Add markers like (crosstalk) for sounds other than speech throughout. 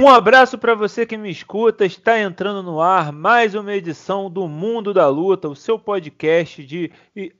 Um abraço para você que me escuta. Está entrando no ar mais uma edição do Mundo da Luta, o seu podcast de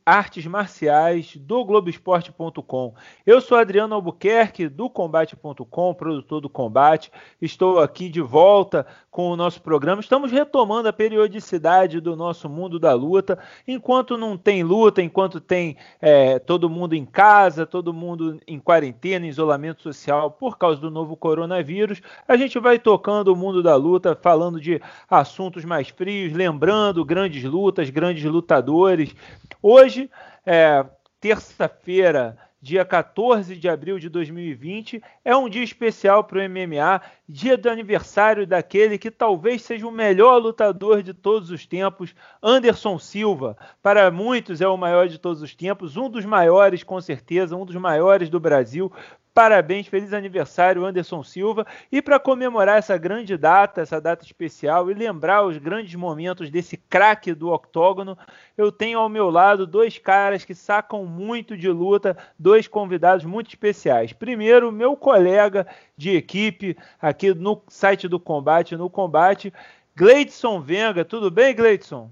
artes marciais do Globoesporte.com. Eu sou Adriano Albuquerque do Combate.com, produtor do Combate. Estou aqui de volta com o nosso programa. Estamos retomando a periodicidade do nosso Mundo da Luta. Enquanto não tem luta, enquanto tem é, todo mundo em casa, todo mundo em quarentena, em isolamento social por causa do novo coronavírus, a gente vai tocando o mundo da luta, falando de assuntos mais frios, lembrando grandes lutas, grandes lutadores. Hoje, é, terça-feira, dia 14 de abril de 2020, é um dia especial para o MMA, dia do aniversário daquele que talvez seja o melhor lutador de todos os tempos, Anderson Silva. Para muitos é o maior de todos os tempos, um dos maiores, com certeza, um dos maiores do Brasil. Parabéns, feliz aniversário, Anderson Silva. E para comemorar essa grande data, essa data especial, e lembrar os grandes momentos desse craque do octógono, eu tenho ao meu lado dois caras que sacam muito de luta, dois convidados muito especiais. Primeiro, meu colega de equipe aqui no site do Combate, no Combate, Gleidson Venga. Tudo bem, Gleidson?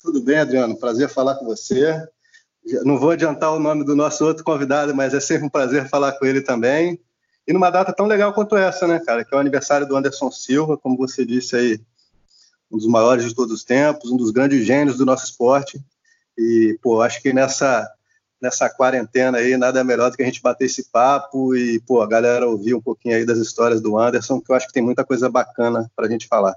Tudo bem, Adriano. Prazer falar com você. Não vou adiantar o nome do nosso outro convidado, mas é sempre um prazer falar com ele também. E numa data tão legal quanto essa, né, cara? Que é o aniversário do Anderson Silva, como você disse aí, um dos maiores de todos os tempos, um dos grandes gênios do nosso esporte. E, pô, acho que nessa, nessa quarentena aí, nada melhor do que a gente bater esse papo e, pô, a galera ouvir um pouquinho aí das histórias do Anderson, que eu acho que tem muita coisa bacana pra gente falar.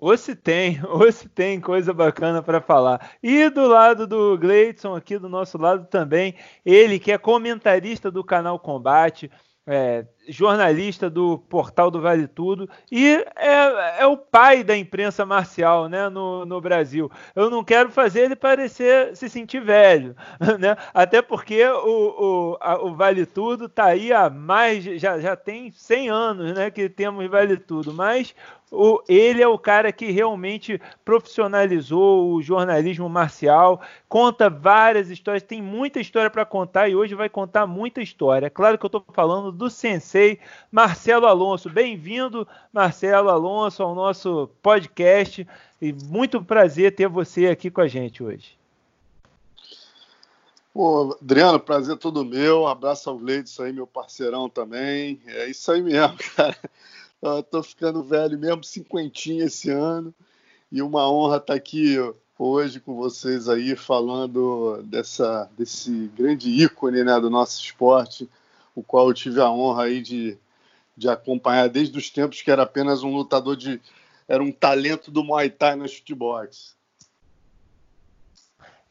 Ou se tem, (laughs) ou se tem coisa bacana para falar. E do lado do Gleidson, aqui do nosso lado também, ele que é comentarista do canal Combate, é, jornalista do portal do Vale Tudo e é, é, o pai da imprensa marcial né, no, no Brasil. Eu não quero fazer ele parecer se sentir velho, (laughs) né? até porque o, o, a, o Vale Tudo está aí há mais, já, já tem 100 anos né, que temos Vale Tudo, mas o, ele é o cara que realmente profissionalizou o jornalismo marcial, conta várias histórias, tem muita história para contar e hoje vai contar muita história. Claro que eu estou falando do sensei Marcelo Alonso. Bem-vindo, Marcelo Alonso, ao nosso podcast e muito prazer ter você aqui com a gente hoje. Pô, Adriano, prazer todo meu. Abraço ao Leite, aí, meu parceirão também. É isso aí mesmo, (laughs) cara. Tô ficando velho mesmo, cinquentinho esse ano. E uma honra estar tá aqui hoje com vocês aí falando dessa, desse grande ícone né, do nosso esporte, o qual eu tive a honra aí de, de acompanhar desde os tempos que era apenas um lutador de. era um talento do Muay Thai no futebox.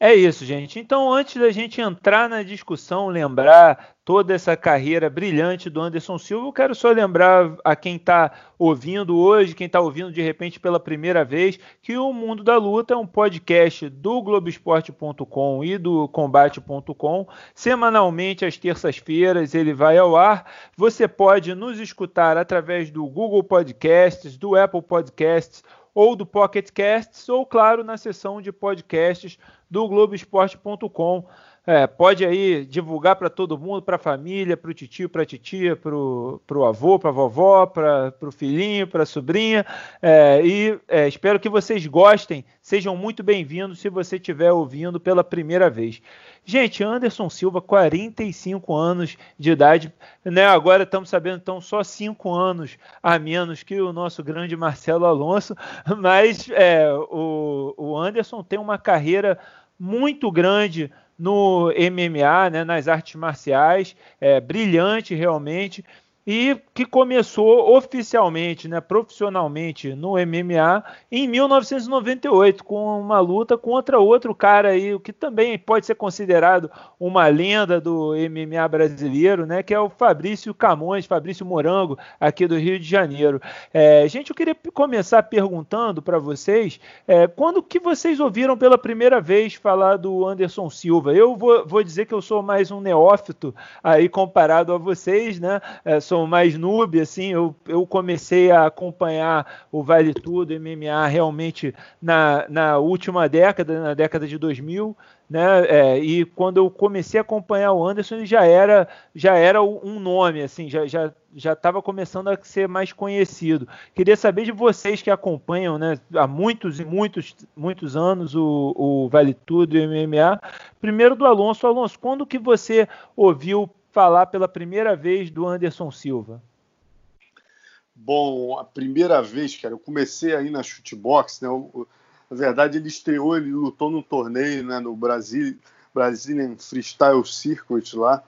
É isso, gente. Então, antes da gente entrar na discussão, lembrar toda essa carreira brilhante do Anderson Silva, eu quero só lembrar a quem está ouvindo hoje, quem está ouvindo de repente pela primeira vez, que o Mundo da Luta é um podcast do Globoesporte.com e do Combate.com. Semanalmente, às terças-feiras, ele vai ao ar. Você pode nos escutar através do Google Podcasts, do Apple Podcasts ou do Pocket Casts, ou claro, na seção de podcasts do Globoesporte.com. É, pode aí divulgar para todo mundo, para a família, para o tio, para a titia, para o avô, para a vovó, para o filhinho, para a sobrinha. É, e é, espero que vocês gostem. Sejam muito bem-vindos se você estiver ouvindo pela primeira vez. Gente, Anderson Silva, 45 anos de idade, né? Agora estamos sabendo, então, só 5 anos a menos que o nosso grande Marcelo Alonso, (laughs) mas é, o, o Anderson tem uma carreira muito grande no MMA, né, nas artes marciais, é, brilhante realmente. E que começou oficialmente, né, profissionalmente no MMA em 1998 com uma luta contra outro cara aí, o que também pode ser considerado uma lenda do MMA brasileiro, né, que é o Fabrício Camões, Fabrício Morango, aqui do Rio de Janeiro. É, gente, eu queria começar perguntando para vocês, é, quando que vocês ouviram pela primeira vez falar do Anderson Silva? Eu vou, vou dizer que eu sou mais um neófito aí comparado a vocês, né? É, sou mais noob, assim, eu, eu comecei a acompanhar o Vale Tudo, MMA, realmente na, na última década, na década de 2000, né? É, e quando eu comecei a acompanhar o Anderson, ele já era já era um nome, assim, já já já estava começando a ser mais conhecido. Queria saber de vocês que acompanham, né, há muitos e muitos muitos anos o, o Vale Tudo e o MMA. Primeiro do Alonso, Alonso, quando que você ouviu falar pela primeira vez do Anderson Silva? Bom, a primeira vez, cara, eu comecei aí na shootbox, né? Eu, na verdade, ele estreou, ele lutou no torneio, né, no Brasil, Brazilian Freestyle Circuit lá,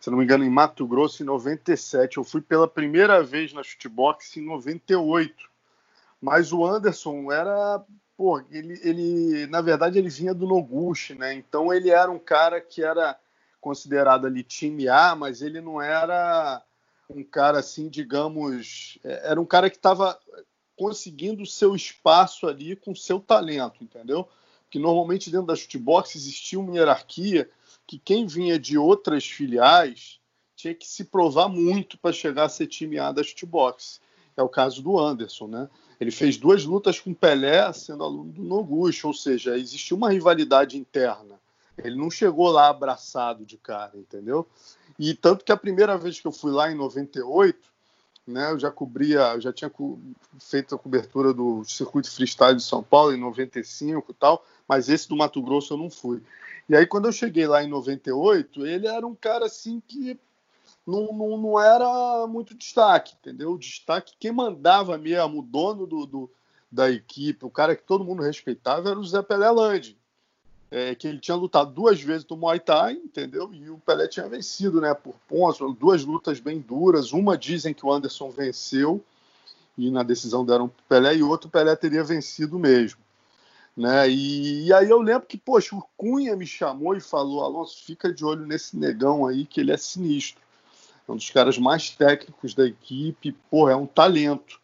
se não me engano, em Mato Grosso, em 97. Eu fui pela primeira vez na shootbox em 98. Mas o Anderson era, pô, ele, ele na verdade, ele vinha do Noguchi, né? Então ele era um cara que era considerado ali time A, mas ele não era um cara assim, digamos, é, era um cara que estava conseguindo o seu espaço ali com seu talento, entendeu? Que normalmente dentro da shootbox existia uma hierarquia que quem vinha de outras filiais tinha que se provar muito para chegar a ser time A da shootbox. É o caso do Anderson, né? Ele fez duas lutas com Pelé sendo aluno do Noguchi, ou seja, existia uma rivalidade interna. Ele não chegou lá abraçado de cara, entendeu? E tanto que a primeira vez que eu fui lá em 98, né, eu já cobria, eu já tinha feito a cobertura do circuito freestyle de São Paulo em 95 e tal, mas esse do Mato Grosso eu não fui. E aí quando eu cheguei lá em 98, ele era um cara assim que não, não, não era muito destaque, entendeu? O destaque, quem mandava mesmo, o dono do, do da equipe, o cara que todo mundo respeitava era o Zé Pelé Landi é, que ele tinha lutado duas vezes no Muay Thai, entendeu? E o Pelé tinha vencido, né? Por pontos, duas lutas bem duras. Uma dizem que o Anderson venceu e na decisão deram pro Pelé, e outro Pelé teria vencido mesmo. Né? E, e, aí eu lembro que, poxa, o Cunha me chamou e falou: Alonso, fica de olho nesse negão aí, que ele é sinistro. É um dos caras mais técnicos da equipe, pô, é um talento.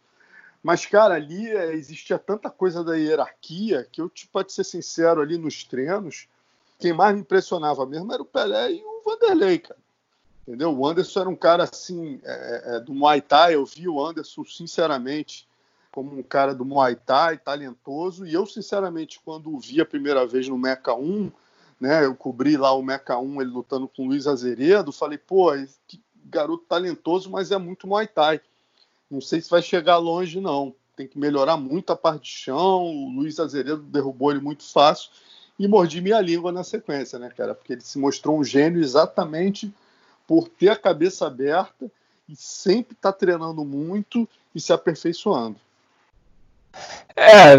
Mas, cara, ali é, existia tanta coisa da hierarquia que eu, tipo, pode ser sincero, ali nos treinos, quem mais me impressionava mesmo era o Pelé e o Vanderlei, cara. Entendeu? O Anderson era um cara assim, é, é, do Muay Thai. Eu vi o Anderson, sinceramente, como um cara do Muay Thai, talentoso. E eu, sinceramente, quando o vi a primeira vez no Meca 1, né, eu cobri lá o Meca 1, ele lutando com o Luiz Azeredo, falei, pô, que garoto talentoso, mas é muito Muay Thai. Não sei se vai chegar longe, não. Tem que melhorar muito a parte de chão. O Luiz Azeredo derrubou ele muito fácil e mordi minha língua na sequência, né, cara? Porque ele se mostrou um gênio exatamente por ter a cabeça aberta e sempre tá treinando muito e se aperfeiçoando. É,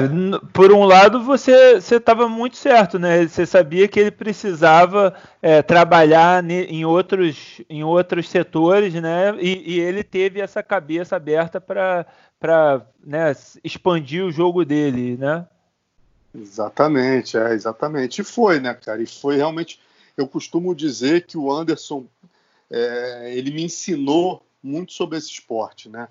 por um lado você estava muito certo, né? Você sabia que ele precisava é, trabalhar em outros, em outros setores, né? E, e ele teve essa cabeça aberta para né, expandir o jogo dele, né? Exatamente, é, exatamente. E foi, né, cara? E foi realmente. Eu costumo dizer que o Anderson é, ele me ensinou muito sobre esse esporte, né?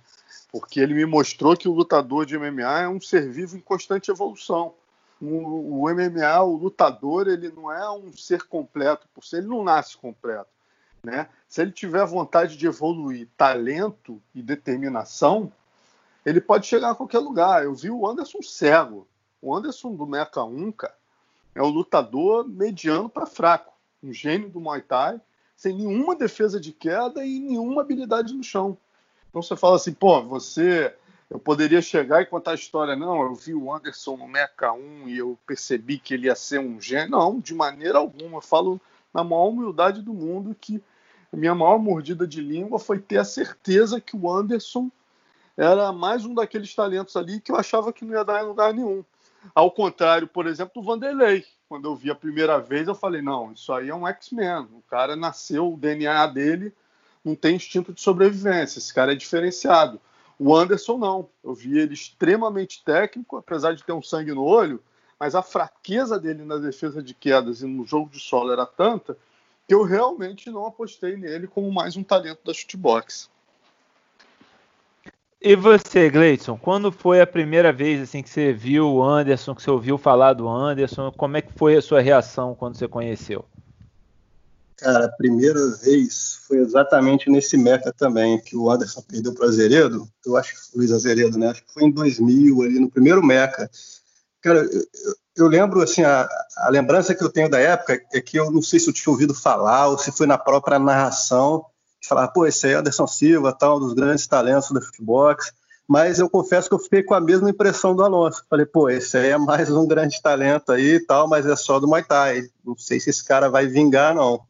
Porque ele me mostrou que o lutador de MMA é um ser vivo em constante evolução. O, o MMA, o lutador, ele não é um ser completo, por ser ele não nasce completo. Né? Se ele tiver vontade de evoluir, talento e determinação, ele pode chegar a qualquer lugar. Eu vi o Anderson cego. O Anderson do Mecha 1, cara, é o lutador mediano para fraco. Um gênio do Muay Thai, sem nenhuma defesa de queda e nenhuma habilidade no chão. Então você fala assim, pô, você. Eu poderia chegar e contar a história, não, eu vi o Anderson no Meca 1 e eu percebi que ele ia ser um gênio. Não, de maneira alguma. Eu falo na maior humildade do mundo que a minha maior mordida de língua foi ter a certeza que o Anderson era mais um daqueles talentos ali que eu achava que não ia dar em lugar nenhum. Ao contrário, por exemplo, do Vanderlei. Quando eu vi a primeira vez, eu falei: não, isso aí é um X-Men. O cara nasceu, o DNA dele não tem instinto de sobrevivência. Esse cara é diferenciado. O Anderson não. Eu vi ele extremamente técnico, apesar de ter um sangue no olho, mas a fraqueza dele na defesa de quedas e no jogo de solo era tanta que eu realmente não apostei nele como mais um talento da shootbox. E você, Gleison, quando foi a primeira vez assim que você viu o Anderson, que você ouviu falar do Anderson, como é que foi a sua reação quando você conheceu? Cara, a primeira vez foi exatamente nesse Meca também, que o Anderson perdeu para Azeredo. Eu acho que Luiz Azeredo, né? Acho que foi em 2000, ali no primeiro Meca. Cara, eu, eu lembro, assim, a, a, lembrança que eu tenho da época é que eu não sei se eu tinha ouvido falar ou se foi na própria narração, de falar, pô, esse é Anderson Silva, tal, um dos grandes talentos da futebol. Mas eu confesso que eu fiquei com a mesma impressão do Alonso. Falei, pô, esse aí é mais um grande talento aí e tal, mas é só do Muay Thai. Não sei se esse cara vai vingar, não.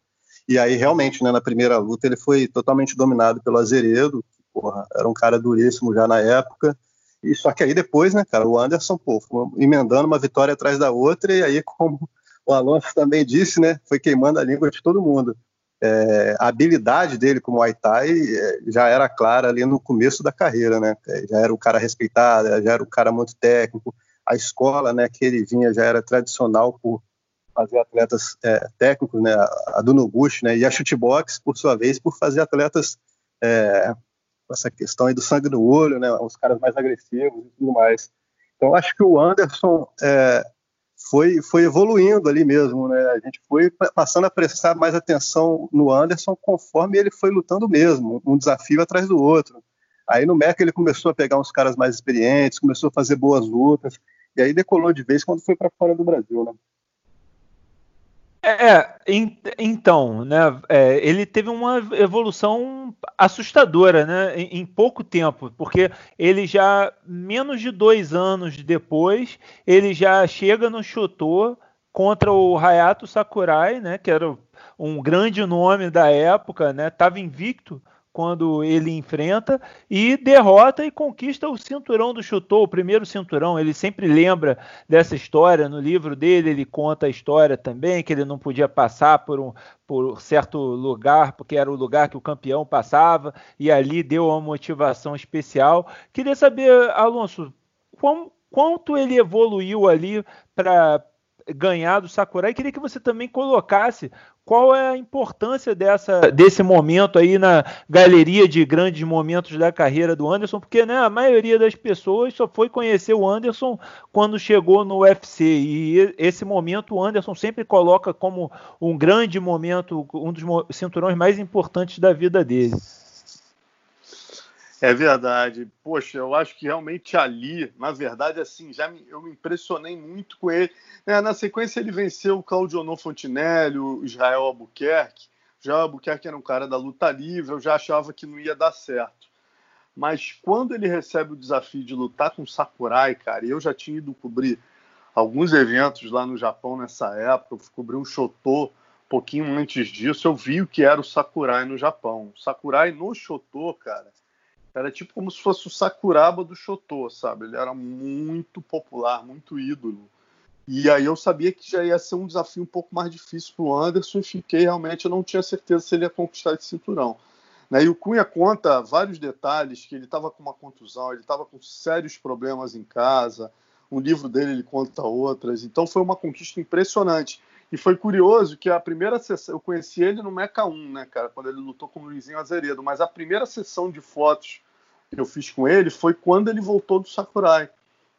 E aí, realmente, né, na primeira luta, ele foi totalmente dominado pelo Azeredo, que, porra, era um cara duríssimo já na época. E só que aí depois, né, cara, o Anderson, pô, emendando uma vitória atrás da outra, e aí, (laughs) como o Alonso também disse, né, foi queimando a língua de todo mundo. É, a habilidade dele como Muay Thai é, já era clara ali no começo da carreira, né? Já era um cara respeitado, já era um cara muito técnico. A escola, né, que ele vinha já era tradicional por fazer atletas é, técnicos, né? A do Noguchi, né? E a shootbox, por sua vez, por fazer atletas é, essa questão aí do sangue no olho, né, os caras mais agressivos e tudo mais. Então, acho que o Anderson é, foi, foi evoluindo ali mesmo, né? A gente foi passando a prestar mais atenção no Anderson conforme ele foi lutando mesmo, um desafio atrás do outro. Aí no MEC ele começou a pegar uns caras mais experientes, começou a fazer boas lutas, e aí decolou de vez quando foi para fora do Brasil, né? É, então, né, é, ele teve uma evolução assustadora, né, em, em, pouco tempo, porque ele já, menos de dois anos depois, ele já chega no Shoto contra o Hayato Sakurai, né, que era um grande nome da época, né, estava invicto quando ele enfrenta e derrota e conquista o cinturão do Chutou, o primeiro cinturão. Ele sempre lembra dessa história no livro dele. Ele conta a história também que ele não podia passar por um por certo lugar porque era o lugar que o campeão passava e ali deu uma motivação especial. Queria saber, Alonso, quão, quanto ele evoluiu ali para ganhar do Sakurai. Queria que você também colocasse qual é a importância dessa, desse momento aí na galeria de grandes momentos da carreira do Anderson, porque né, a maioria das pessoas só foi conhecer o Anderson quando chegou no UFC. E esse momento o Anderson sempre coloca como um grande momento, um dos cinturões mais importantes da vida dele. É verdade. Poxa, eu acho que realmente ali, na verdade, assim, já me, eu me impressionei muito com ele. É, na sequência, ele venceu o Claudionor Fontinelli, o Israel Albuquerque. Já o Albuquerque era um cara da luta livre, eu já achava que não ia dar certo. Mas quando ele recebe o desafio de lutar com o Sakurai, cara, eu já tinha ido cobrir alguns eventos lá no Japão nessa época, eu cobri um Shoto um pouquinho antes disso, eu vi o que era o Sakurai no Japão. O Sakurai no Shoto, cara, era tipo como se fosse o Sakuraba do Shoto, sabe? Ele era muito popular, muito ídolo. E aí eu sabia que já ia ser um desafio um pouco mais difícil para o Anderson e fiquei realmente, eu não tinha certeza se ele ia conquistar esse cinturão. Né? E o Cunha conta vários detalhes, que ele estava com uma contusão, ele estava com sérios problemas em casa, o livro dele ele conta outras, então foi uma conquista impressionante. E foi curioso que a primeira sessão, eu conheci ele no Meca 1, né, cara, quando ele lutou com o Luizinho Azeredo, mas a primeira sessão de fotos que eu fiz com ele foi quando ele voltou do Sakurai.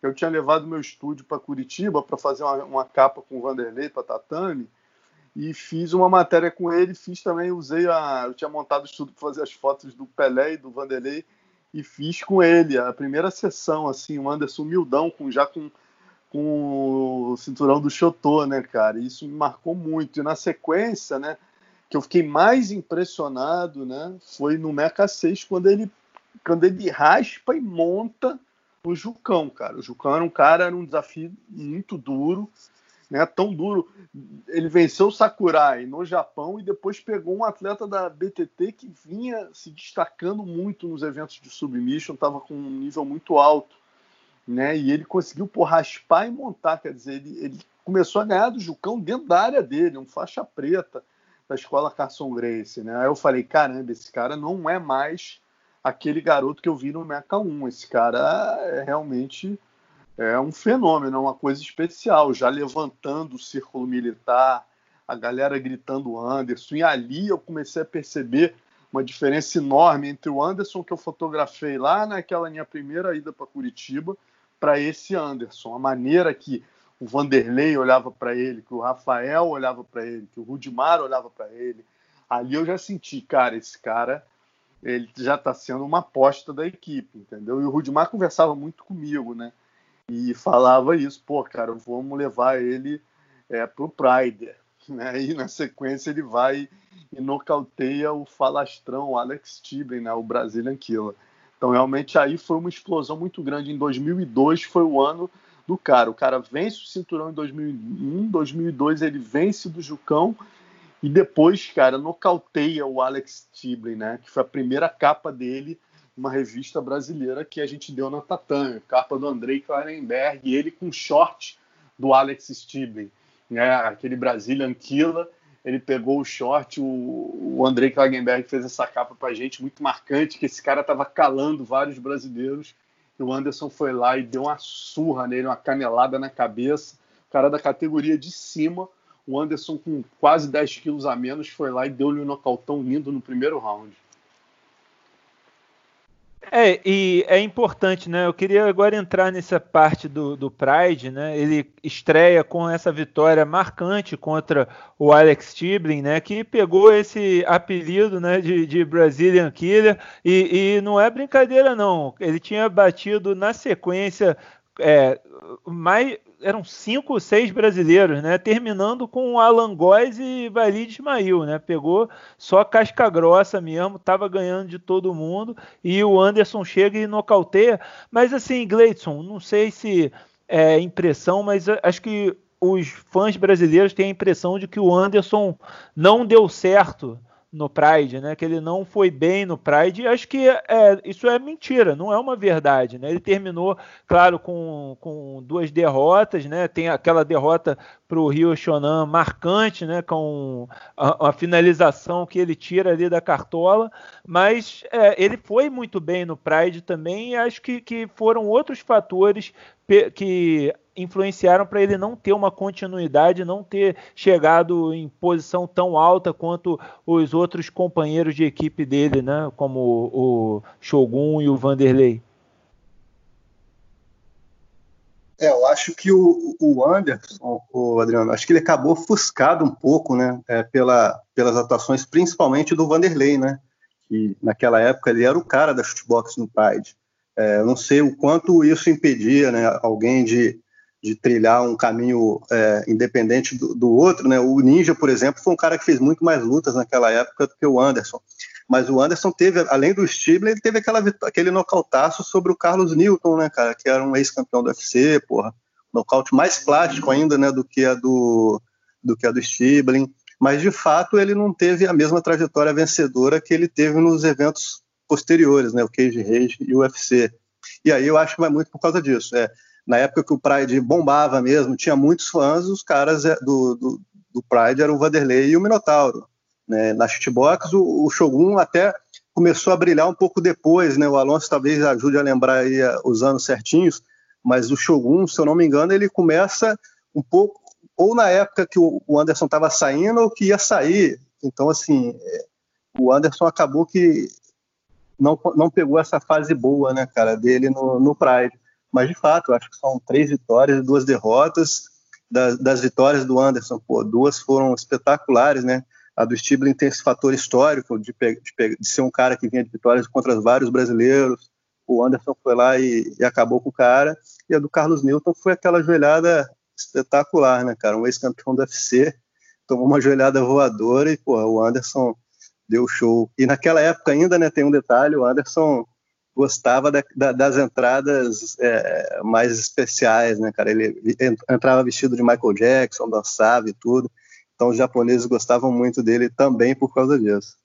Eu tinha levado meu estúdio para Curitiba para fazer uma, uma, capa com o Vanderlei para Tatame e fiz uma matéria com ele. Fiz também, usei a. Eu tinha montado o estúdio para fazer as fotos do Pelé e do Vanderlei e fiz com ele a primeira sessão, assim, o Anderson humildão, com, já com com o cinturão do Chotô, né, cara? Isso me marcou muito. E na sequência, né, que eu fiquei mais impressionado, né, foi no Mecha 6, quando ele, quando ele raspa e monta o Jucão, cara. O Jucão era um cara, era um desafio muito duro, né, tão duro. Ele venceu o Sakurai no Japão e depois pegou um atleta da BTT que vinha se destacando muito nos eventos de submission, estava com um nível muito alto né? E ele conseguiu por raspar e montar, quer dizer, ele, ele começou a ganhar do Jucão dentro da área dele, um faixa preta. da escola Carson Grace, né? Aí eu falei, caramba, esse cara não é mais aquele garoto que eu vi no Meca 1. Esse cara é realmente é um fenômeno, é uma coisa especial, já levantando o círculo militar, a galera gritando Anderson, e ali eu comecei a perceber uma diferença enorme entre o Anderson que eu fotografei lá naquela minha primeira ida para Curitiba para esse Anderson, a maneira que o Vanderlei olhava para ele, que o Rafael olhava para ele, que o Rudimar olhava para ele. Ali eu já senti, cara, esse cara ele já está sendo uma aposta da equipe, entendeu? E o Rudimar conversava muito comigo, né? E falava isso, pô, cara, vamos levar ele é, pro Pride, (laughs) né? E na sequência ele vai e nocauteia o falastrão o Alex Tibben, né? O Brazilian Killer. Então realmente aí foi uma explosão muito grande. Em 2002 foi o ano do cara. O cara vence o cinturão em 2001, 2002 ele vence do Jucão e depois, cara, nocauteia o Alex Tibblin, né? Que foi a primeira capa dele, uma revista brasileira que a gente deu na Tatame, capa do Andrei Klarenberg, e ele com short do Alex Tibblin, né? Aquele Brazilian Killer. Ele pegou o short, o, o Andrei Klagenberg fez essa capa pra gente, muito marcante, que esse cara tava calando vários brasileiros o Anderson foi lá e deu uma surra nele, uma canelada na cabeça. O cara da categoria de cima, o Anderson com quase 10 quilos a menos, foi lá e deu-lhe um nocautão lindo no primeiro round. É, e é importante, né? Eu queria agora entrar nessa parte do, do Pride, né? Ele estreia com essa vitória marcante contra o Alex Tiblin, né? Que pegou esse apelido, né? De, de Brazilian Killer e, e não é brincadeira, não. Ele tinha batido na sequência é, mais, eram cinco ou seis brasileiros, né? Terminando com Alan Góes e Valide Ismail, né? Pegou só casca grossa mesmo, tava ganhando de todo mundo e o Anderson chega e nocauteia. Mas assim, Gleidson, não sei se é impressão, mas acho que os fãs brasileiros têm a impressão de que o Anderson não deu certo no Pride, né? Que ele não foi bem no Pride. Acho que é, isso é mentira, não é uma verdade, né? Ele terminou, claro, com, com duas derrotas, né? Tem aquela derrota para o Rio Shonan marcante, né? Com a, a, finalização que ele tira ali da cartola, mas é, ele foi muito bem no Pride também. E acho que, que foram outros fatores que influenciaram para ele não ter uma continuidade, não ter chegado em posição tão alta quanto os outros companheiros de equipe dele, né? Como o Shogun e o Vanderlei. É, eu acho que o, o Anderson, o Adriano, acho que ele acabou ofuscado um pouco, né? É, pela, pelas atuações, principalmente do Vanderlei, né? Que naquela época ele era o cara da shootbox no Pride. É, não sei o quanto isso impedia, né? Alguém de de trilhar um caminho é, independente do, do, outro, né? O Ninja, por exemplo, foi um cara que fez muito mais lutas naquela época do que o Anderson. Mas o Anderson teve, além do Stibler, ele teve aquela, aquele nocautaço sobre o Carlos Newton, né, cara? Que era um ex-campeão do UFC, porra. Nocaute mais plástico ainda, né, do que a do, do que a do Stibler. Mas, de fato, ele não teve a mesma trajetória vencedora que ele teve nos eventos posteriores, né? O Cage Rage e o UFC. E aí eu acho que vai muito por causa disso. É, na época que o Pride bombava mesmo, tinha muitos fãs, os caras é, do, do, do Pride eram o Vanderlei e o Minotauro. Né? Na shootbox, o, o Shogun até começou a brilhar um pouco depois, né? O Alonso talvez ajude a lembrar aí os anos certinhos, mas o Shogun, se eu não me engano, ele começa um pouco ou na época que o Anderson estava saindo ou que ia sair. Então, assim, é, o Anderson acabou que não, não pegou essa fase boa, né, cara, dele no, no Pride. Mas, de fato, acho que são três vitórias e duas derrotas. Das, das, vitórias do Anderson, pô, duas foram espetaculares, né? A do Stibling tem esse fator histórico de, de, de, ser um cara que vinha de vitórias contra vários brasileiros. O Anderson foi lá e, e acabou com o cara. E a do Carlos Newton foi aquela joelhada espetacular, né, cara? Um ex-campeão do UFC, tomou uma joelhada voadora e, pô, o Anderson deu show. E naquela época ainda, né, tem um detalhe, o Anderson gostava da, da, das entradas é, mais especiais, né, cara? Ele entrava vestido de Michael Jackson, dançava e tudo. Então os japoneses gostavam muito dele também por causa disso.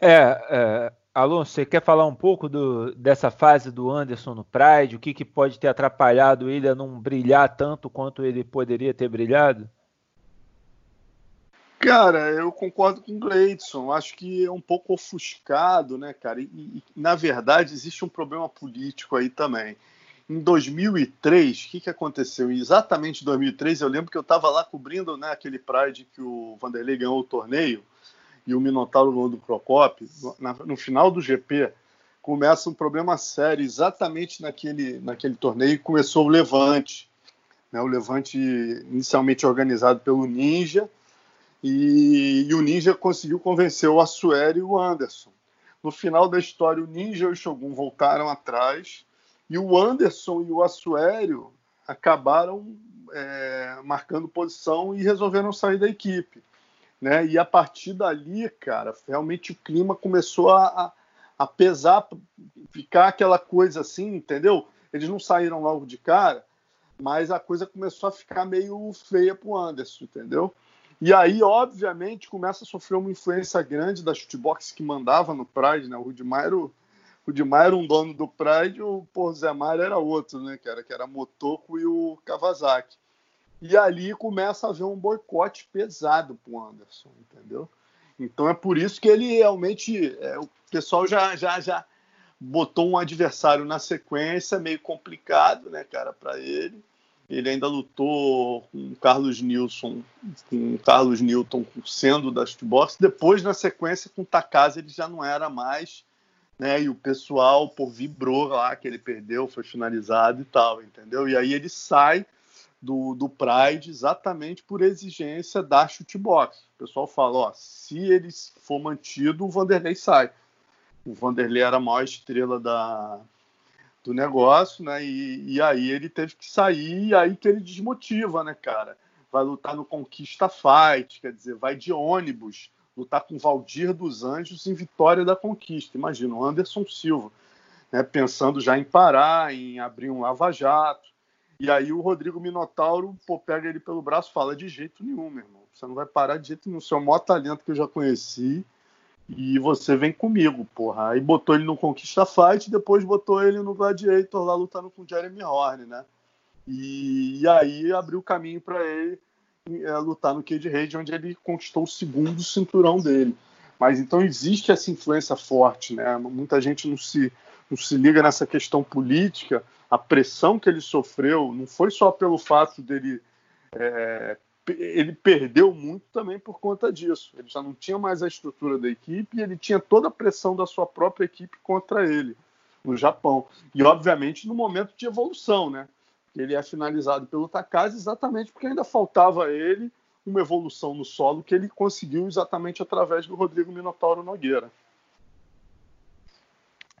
É, é Alonso, você quer falar um pouco do, dessa fase do Anderson no Pride? O que, que pode ter atrapalhado ele a não brilhar tanto quanto ele poderia ter brilhado? Cara, eu concordo com o Gleidson. Acho que é um pouco ofuscado, né, cara? E, e, na verdade, existe um problema político aí também. Em 2003, o que, que aconteceu? Exatamente em 2003, eu lembro que eu estava lá cobrindo né, aquele Pride que o Vanderlei ganhou o torneio e o Minotauro ganhou do Procopio. No, no final do GP, começa um problema sério. Exatamente naquele, naquele torneio começou o Levante. Né, o Levante inicialmente organizado pelo Ninja e, e, o Ninja conseguiu convencer o Assuero e o Anderson. No final da história, o Ninja e o Shogun voltaram atrás e o Anderson e o Assuero acabaram é, marcando posição e resolveram sair da equipe. Né? E a partir dali, cara, realmente o clima começou a, a pesar, ficar aquela coisa assim, entendeu? Eles não saíram logo de cara, mas a coisa começou a ficar meio feia pro Anderson, entendeu? E aí, obviamente, começa a sofrer uma influência grande da shootbox que mandava no Pride, né? O Rudimar, o Rudimar era um dono do Pride, o Pô, Zé Mário era outro, né, cara? Que era Motoko e o Kawasaki. E ali começa a haver um boicote pesado pro Anderson, entendeu? Então é por isso que ele realmente. É, o pessoal já, já, já botou um adversário na sequência, meio complicado, né, cara, para ele. Ele ainda lutou com Carlos Nilson, com Carlos Newton sendo da shootbox. Depois, na sequência, com Takase, ele já não era mais, né? E o pessoal pô, vibrou lá que ele perdeu, foi finalizado e tal, entendeu? E aí ele sai do, do Pride exatamente por exigência da shootbox. O pessoal fala, ó, se ele for mantido, o Vanderlei sai. O Vanderlei era a maior estrela da, do negócio, né? E, e, aí ele teve que sair, e aí que ele desmotiva, né, cara? Vai lutar no Conquista Fight, quer dizer, vai de ônibus lutar com Valdir dos Anjos em Vitória da Conquista. Imagina, o Anderson Silva, né, pensando já em parar, em abrir um lava-jato. E aí o Rodrigo Minotauro pô, pega ele pelo braço e fala: de jeito nenhum, meu irmão. Você não vai parar de jeito nenhum. O maior talento que eu já conheci e você vem comigo, porra. Aí botou ele no Conquista Fight, depois botou ele no Gladiator lá lutando com Jeremy Horn, né? E, e aí abriu caminho para ele é, lutar no Cage Rage, onde ele conquistou o segundo cinturão dele. Mas então existe essa influência forte, né? Muita gente não se, não se liga nessa questão política. A pressão que ele sofreu não foi só pelo fato dele é, ele perdeu muito também por conta disso. Ele já não tinha mais a estrutura da equipe e ele tinha toda a pressão da sua própria equipe contra ele no Japão. E, obviamente, no momento de evolução, né? Ele é finalizado pelo Takase exatamente porque ainda faltava a ele uma evolução no solo que ele conseguiu exatamente através do Rodrigo Minotauro Nogueira.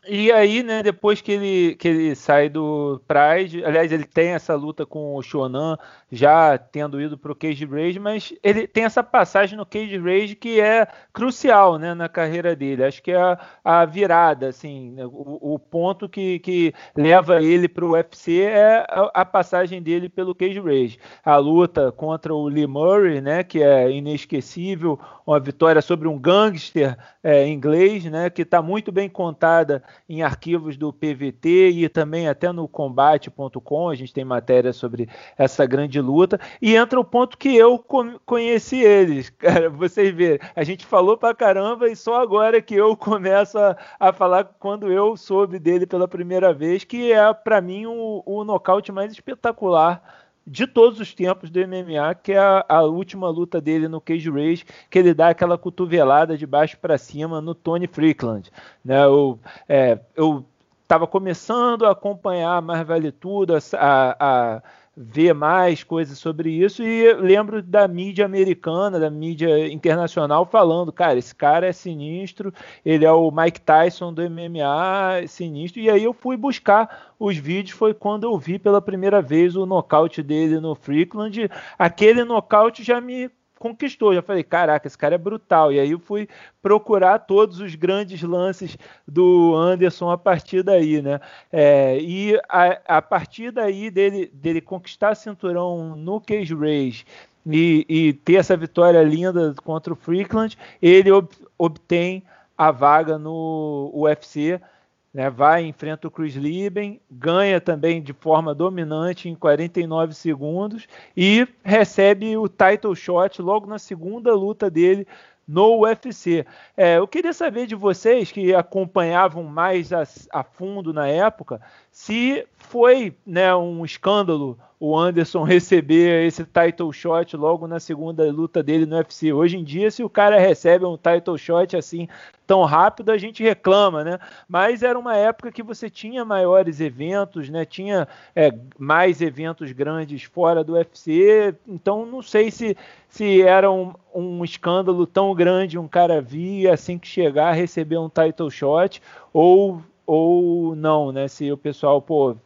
E aí, né, depois que ele, que ele sai do Pride, aliás, ele tem essa luta com o Shonan, já tendo ido para o Cage Rage, mas ele tem essa passagem no Cage Rage que é crucial, né, na carreira dele. Acho que é a, a virada, assim, né, o, o, ponto que, que leva ele para o UFC é a, a, passagem dele pelo Cage Rage. A luta contra o Lee Murray, né, que é inesquecível, uma vitória sobre um gangster é, inglês, né, que está muito bem contada em arquivos do PVT e também até no combate.com, a gente tem matéria sobre essa grande luta. E entra o ponto que eu conheci eles. (laughs) Cara, vocês vê, a gente falou pra caramba e só agora que eu começo a, a falar quando eu soube dele pela primeira vez, que é para mim o, o nocaute mais espetacular de todos os tempos do MMA, que é a, a, última luta dele no Cage Rage, que ele dá aquela cotovelada de baixo para cima no Tony Freakland. Né? Eu, é, eu estava começando a acompanhar mais vale tudo, a, a ver mais coisas sobre isso e lembro da mídia americana, da mídia internacional falando, cara, esse cara é sinistro, ele é o Mike Tyson do MMA, sinistro. E aí eu fui buscar os vídeos, foi quando eu vi pela primeira vez o nocaute dele no Freakland. Aquele nocaute já me conquistou. Já falei, caraca, esse cara é brutal. E aí eu fui procurar todos os grandes lances do Anderson a partir daí, né? É, e a, a, partir daí dele, dele conquistar cinturão no Cage Rage e, e, ter essa vitória linda contra o Freakland, ele ob, obtém a vaga no UFC né, vai enfrenta o Chris Lieben, ganha também de forma dominante em 49 segundos e recebe o title shot logo na segunda luta dele no UFC. É, eu queria saber de vocês que acompanhavam mais a, a fundo na época, se foi né, um escândalo o Anderson (laughs) receber esse title shot logo na segunda luta dele no UFC. Hoje em dia, se o cara recebe um title shot assim tão rápido, a gente reclama, né? Mas era uma época que você tinha maiores eventos, né? Tinha é, mais eventos grandes fora do UFC. Então, não sei se, se era um, um escândalo tão grande um cara vir assim que chegar receber um title shot ou ou não, né? Se o pessoal, pô,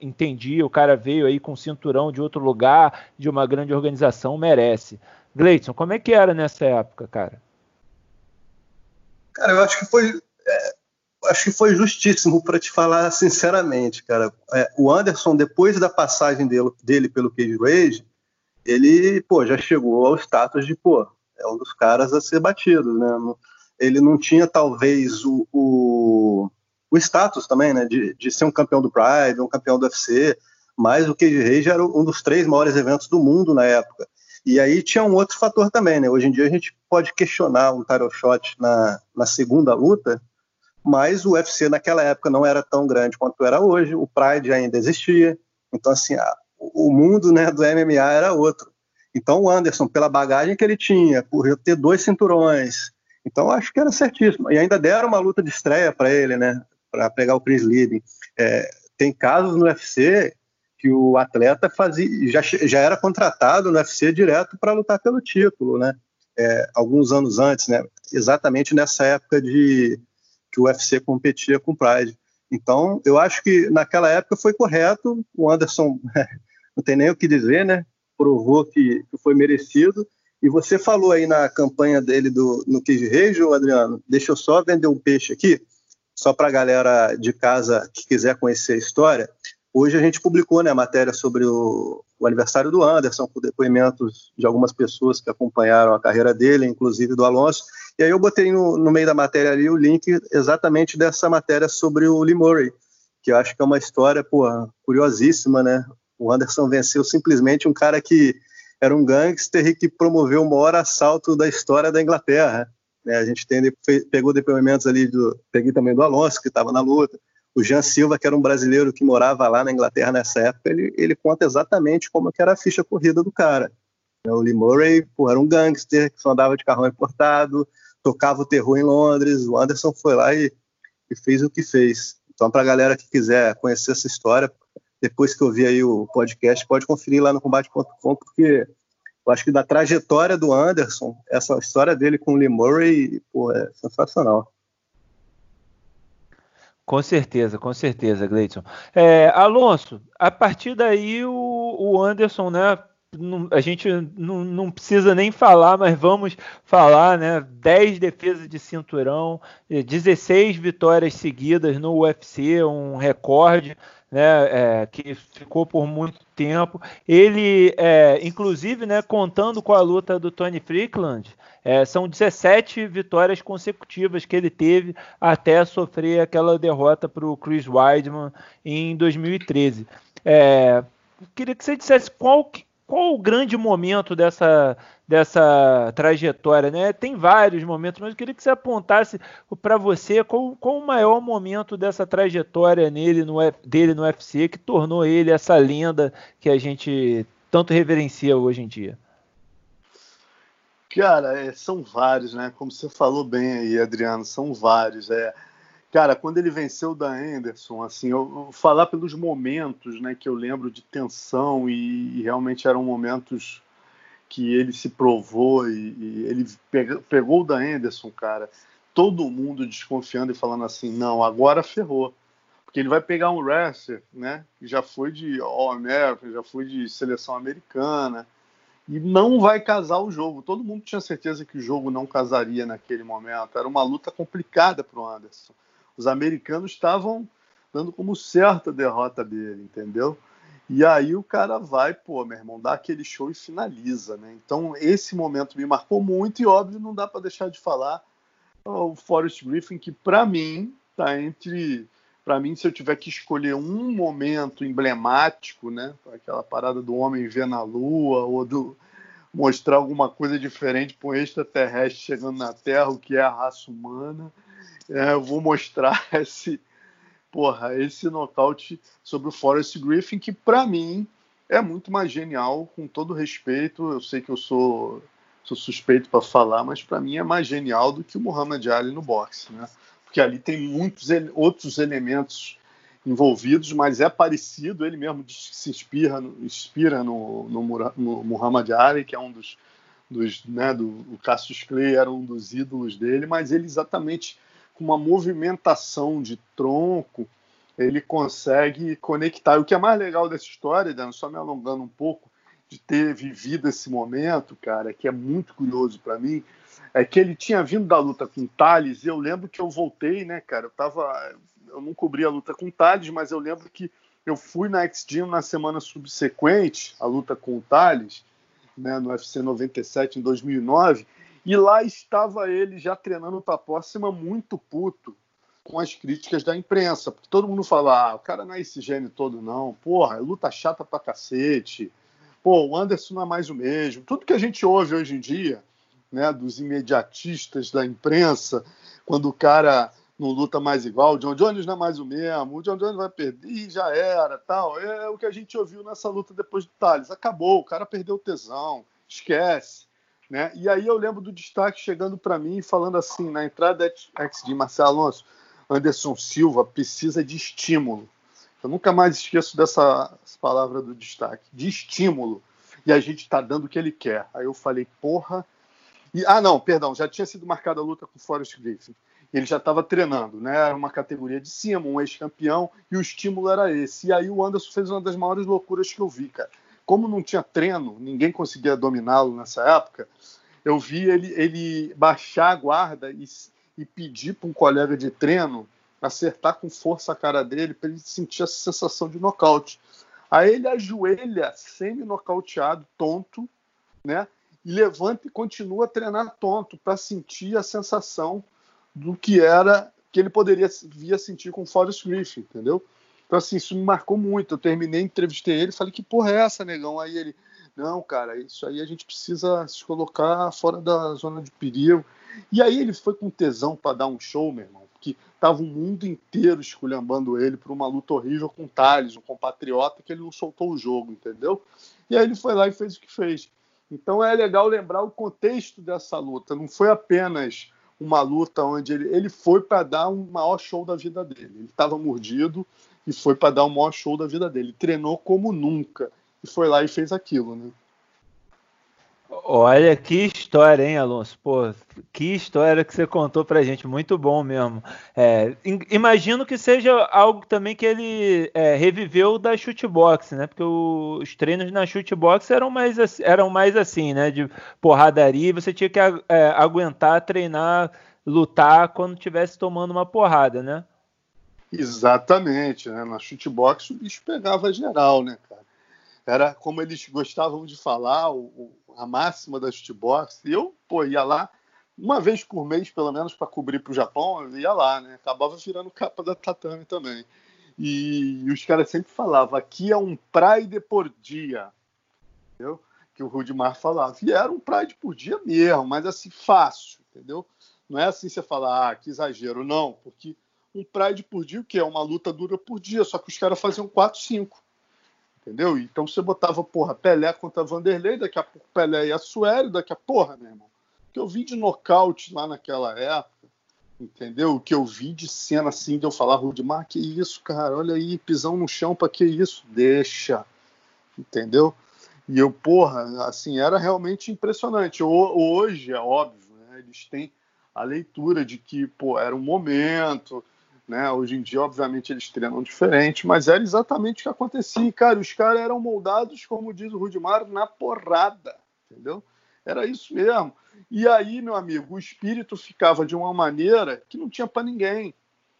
entendi, o cara veio aí com cinturão de outro lugar, de uma grande organização, merece. Gleison, como é que era nessa época, cara? Cara, eu acho que foi. É, acho que foi justíssimo para te falar sinceramente, cara. É, o Anderson, depois da passagem dele, dele pelo Cage Rage, ele, pô, já chegou ao status de, pô, é um dos caras a ser batido, né? Ele não tinha, talvez, o, o o status também, né, de, de ser um campeão do Pride, um campeão do UFC, mas o Cage Rage era um dos três maiores eventos do mundo na época. E aí tinha um outro fator também, né? Hoje em dia a gente pode questionar um title shot na, na segunda luta, mas o UFC naquela época não era tão grande quanto era hoje, o Pride ainda existia, então assim, a, o mundo né, do MMA era outro. Então o Anderson, pela bagagem que ele tinha, por ter dois cinturões, então acho que era certíssimo. E ainda deram uma luta de estreia para ele, né? Para pegar o Chris Lieben. É, tem casos no UFC que o atleta fazia, já, já era contratado no UFC direto para lutar pelo título, né? É, alguns anos antes, né? Exatamente nessa época de que o UFC competia com o Pride. Então, eu acho que naquela época foi correto. O Anderson (laughs) não tem nem o que dizer, né? Provou que, que foi merecido. E você falou aí na campanha dele do, no Cage Rage, Adriano, deixa eu só vender um peixe aqui só para a galera de casa que quiser conhecer a história, hoje a gente publicou né, a matéria sobre o, o, aniversário do Anderson, com depoimentos de algumas pessoas que acompanharam a carreira dele, inclusive do Alonso. E aí eu botei no, no meio da matéria ali o link exatamente dessa matéria sobre o Lee Murray, que eu acho que é uma história pô, curiosíssima, né? O Anderson venceu simplesmente um cara que era um gangster e que promoveu o maior assalto da história da Inglaterra. Né? A gente tem, pegou depoimentos ali, do, peguei também do Alonso, que estava na luta, o Jean Silva, que era um brasileiro que morava lá na Inglaterra nessa época, ele, ele conta exatamente como era a ficha corrida do cara. Né? O Lee Murray pô, era um gangster que só andava de carrão importado, tocava o terror em Londres, o Anderson foi lá e, e fez o que fez. Então, para a galera que quiser conhecer essa história, depois que eu vi aí o podcast, pode conferir lá no combate.com, porque eu acho que da trajetória do Anderson, essa história dele com o Lee Murray, pô, é sensacional. Com certeza, com certeza, Gleidson. É, Alonso, a partir daí o, o Anderson, né? A gente não, não, precisa nem falar, mas vamos falar, né? 10 defesas de cinturão, 16 vitórias seguidas no UFC, um recorde né, é, que ficou por muito tempo. Ele, é, inclusive, né, contando com a luta do Tony Frickland, é, são 17 vitórias consecutivas que ele teve até sofrer aquela derrota para o Chris Weidman em 2013. É, queria que você dissesse qual, qual o grande momento dessa, dessa trajetória, né? Tem vários momentos, mas eu queria que você apontasse para você qual, qual, o maior momento dessa trajetória nele no, dele no UFC que tornou ele essa lenda que a gente tanto reverencia hoje em dia. Cara, é, são vários, né? Como você falou bem aí, Adriano, são vários. É, Cara, quando ele venceu o da Anderson, assim, eu, eu, falar pelos momentos, né, que eu lembro de tensão e, e realmente eram momentos que ele se provou e, e ele pegou, pegou o da Anderson, cara, todo mundo desconfiando e falando assim, não, agora ferrou. Porque ele vai pegar um wrestler, né, que já foi de All-American, já foi de seleção americana, e não vai casar o jogo. Todo mundo tinha certeza que o jogo não casaria naquele momento. Era uma luta complicada para o Anderson os americanos estavam dando como certa a derrota dele, entendeu? E aí o cara vai, pô, meu irmão, dá aquele show e finaliza, né? Então esse momento me marcou muito e óbvio não dá para deixar de falar o Forrest Griffin que para mim tá entre para mim, se eu tiver que escolher um momento emblemático, né, aquela parada do homem ver na lua ou do mostrar alguma coisa diferente para um extraterrestre chegando na Terra, o que é a raça humana, é, eu vou mostrar (laughs) esse, porra, esse nocaute sobre o Forrest Griffin, que para mim é muito mais genial, com todo respeito. Eu sei que eu sou, sou suspeito para falar, mas para mim é mais genial do que o Muhammad Ali no boxe, né? porque ali tem muitos outros elementos envolvidos, mas é parecido. Ele mesmo se inspira, inspira no, no, no Muhammad Ali, que é um dos, dos né, do o Cassius Clay era um dos ídolos dele, mas ele exatamente com uma movimentação de tronco ele consegue conectar. E o que é mais legal dessa história, Dan, só me alongando um pouco, de ter vivido esse momento, cara, que é muito curioso para mim, é que ele tinha vindo da luta com Thales, e eu lembro que eu voltei, né, cara? Eu tava. Eu não cobri a luta com Thales, mas eu lembro que eu fui na X-Gym na semana subsequente, a luta com o Thales, né, no UFC 97 em 2009, e lá estava ele já treinando para a próxima, muito puto com as críticas da imprensa, porque todo mundo fala, ah, o cara não é esse gênio todo não, porra, é luta chata pra cacete, pô, o Anderson não é mais o mesmo, tudo que a gente ouve hoje em dia, né, dos imediatistas da imprensa, quando o cara não luta mais igual, o John Jones não é mais o mesmo, o John Jones vai perder, e já era, tal. É o que a gente ouviu nessa luta depois do Thales. Acabou, o cara perdeu o tesão, esquece. Né? E aí eu lembro do destaque chegando para mim falando assim, na entrada de Marcelo Alonso, Anderson Silva precisa de estímulo. Eu nunca mais esqueço dessa palavra do destaque, de estímulo. E a gente está dando o que ele quer. Aí eu falei, porra, e, ah, não, perdão, já tinha sido marcada a luta com o Forrest Griffin. Ele já estava treinando, né? Era uma categoria de cima, um ex-campeão, e o estímulo era esse. E aí o Anderson fez uma das maiores loucuras que eu vi, cara. Como não tinha treino, ninguém conseguia dominá-lo nessa época, eu vi ele, ele baixar a guarda e, e pedir para um colega de treino acertar com força a cara dele para ele sentir essa sensação de nocaute. Aí ele ajoelha semi-nocauteado, tonto, né? e levanta e continua a treinar tonto para sentir a sensação do que era que ele poderia vir a sentir com Forrest Griffin, entendeu? Então, assim, isso me marcou muito. Eu terminei, entrevistei ele, falei, que porra é essa, negão? Aí ele, não, cara, isso aí a gente precisa se colocar fora da zona de perigo. E aí ele foi com tesão para dar um show, meu irmão, porque tava o mundo inteiro esculhambando ele por uma luta horrível com o Thales, um compatriota, que ele não soltou o jogo, entendeu? E aí ele foi lá e fez o que fez. Então é legal lembrar o contexto dessa luta. Não foi apenas uma luta onde ele, ele foi para dar um maior show da vida dele. Ele estava mordido e foi para dar o maior show da vida dele. Treinou como nunca e foi lá e fez aquilo, né? Olha que história, hein, Alonso? Pô, que história que você contou pra gente, muito bom mesmo. É, imagino que seja algo também que ele é, reviveu da shootbox, né? Porque o, os treinos na shootbox eram mais, eram mais assim, né? De porradaria, você tinha que é, aguentar, treinar, lutar quando estivesse tomando uma porrada, né? Exatamente, né? Na shootbox o bicho pegava geral, né, cara? Era como eles gostavam de falar, o, a máxima da shootbox. E eu, pô, ia lá uma vez por mês, pelo menos, para cobrir para o Japão, eu ia lá, né? Acabava virando capa da tatame também. E, e os caras sempre falavam, aqui é um Pride por dia. Entendeu? Que o Rudimar falava. E era um Pride por dia mesmo, mas assim, fácil, entendeu? Não é assim você falar, ah, que exagero. Não, porque um Pride por dia, que é? Uma luta dura por dia, só que os caras faziam 4, 5 entendeu? Então você botava, porra, Pelé contra Vanderlei, daqui a pouco Pelé e a Suério, daqui a porra, meu irmão. O que eu vi de nocaute lá naquela época, entendeu? O que eu vi de cena assim, de eu falar, Rudimar, que isso, cara, olha aí, pisão no chão, pra que isso? Deixa, entendeu? E eu, porra, assim, era realmente impressionante. Hoje, é óbvio, né, eles têm a leitura de que, pô, era um momento, né? Hoje em dia, obviamente, eles treinam diferente, mas era exatamente o que acontecia. Cara, os caras eram moldados, como diz o Rudimar, na porrada, entendeu? Era isso mesmo. E aí, meu amigo, o espírito ficava de uma maneira que não tinha para ninguém.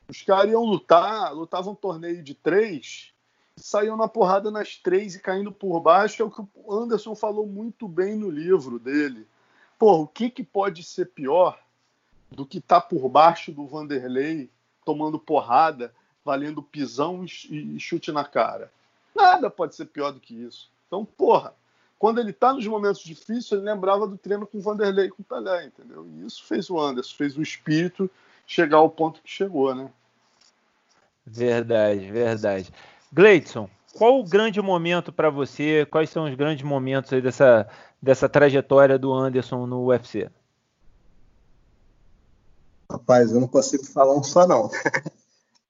Os caras iam lutar, lutavam um torneio de três, saíam na porrada nas três e caindo por baixo, é o que o Anderson falou muito bem no livro dele. Pô, o que, que pode ser pior do que estar tá por baixo do Vanderlei tomando porrada, valendo pisão e chute na cara. Nada pode ser pior do que isso. Então, porra, quando ele está nos momentos difíceis, ele lembrava do treino com o Vanderlei e com o Pelé, entendeu? E isso fez o Anderson, fez o espírito chegar ao ponto que chegou, né? Verdade, verdade. Gleidson, qual o grande momento para você? Quais são os grandes momentos dessa, dessa trajetória do Anderson no UFC? Rapaz, eu não consigo falar um só, não. (laughs)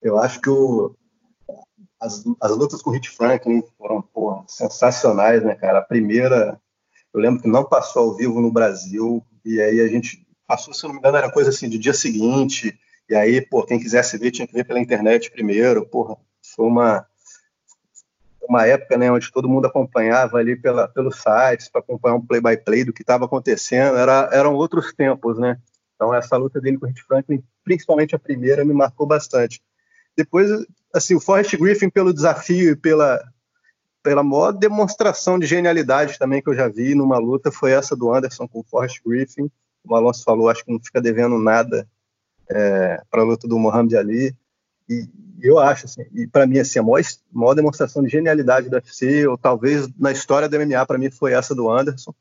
Eu acho que o, as, as lutas com o Hit Franklin foram sensacionais, né, cara? A primeira, eu lembro que não passou ao vivo no Brasil, e aí a gente passou, se não me engano, era coisa assim, de dia seguinte, e aí, pô, quem quisesse ver tinha que ver pela internet primeiro, porra, foi uma uma época, né, onde todo mundo acompanhava ali pelos sites para acompanhar um play-by-play -play do que estava acontecendo, era, eram outros tempos, né? Então essa luta dele com o Hit Franklin, principalmente a primeira, me marcou bastante. Depois, assim, o Forrest Griffin pelo desafio e pela pela maior demonstração de genialidade também que eu já vi numa luta foi essa do Anderson com o Forrest Griffin. O Alonso falou, acho que não fica devendo nada é, para a luta do Muhammad Ali. E eu acho, assim, e para mim, assim, a maior, maior, demonstração de genialidade do UFC, ou talvez na história do MMA, para mim, foi essa do Anderson.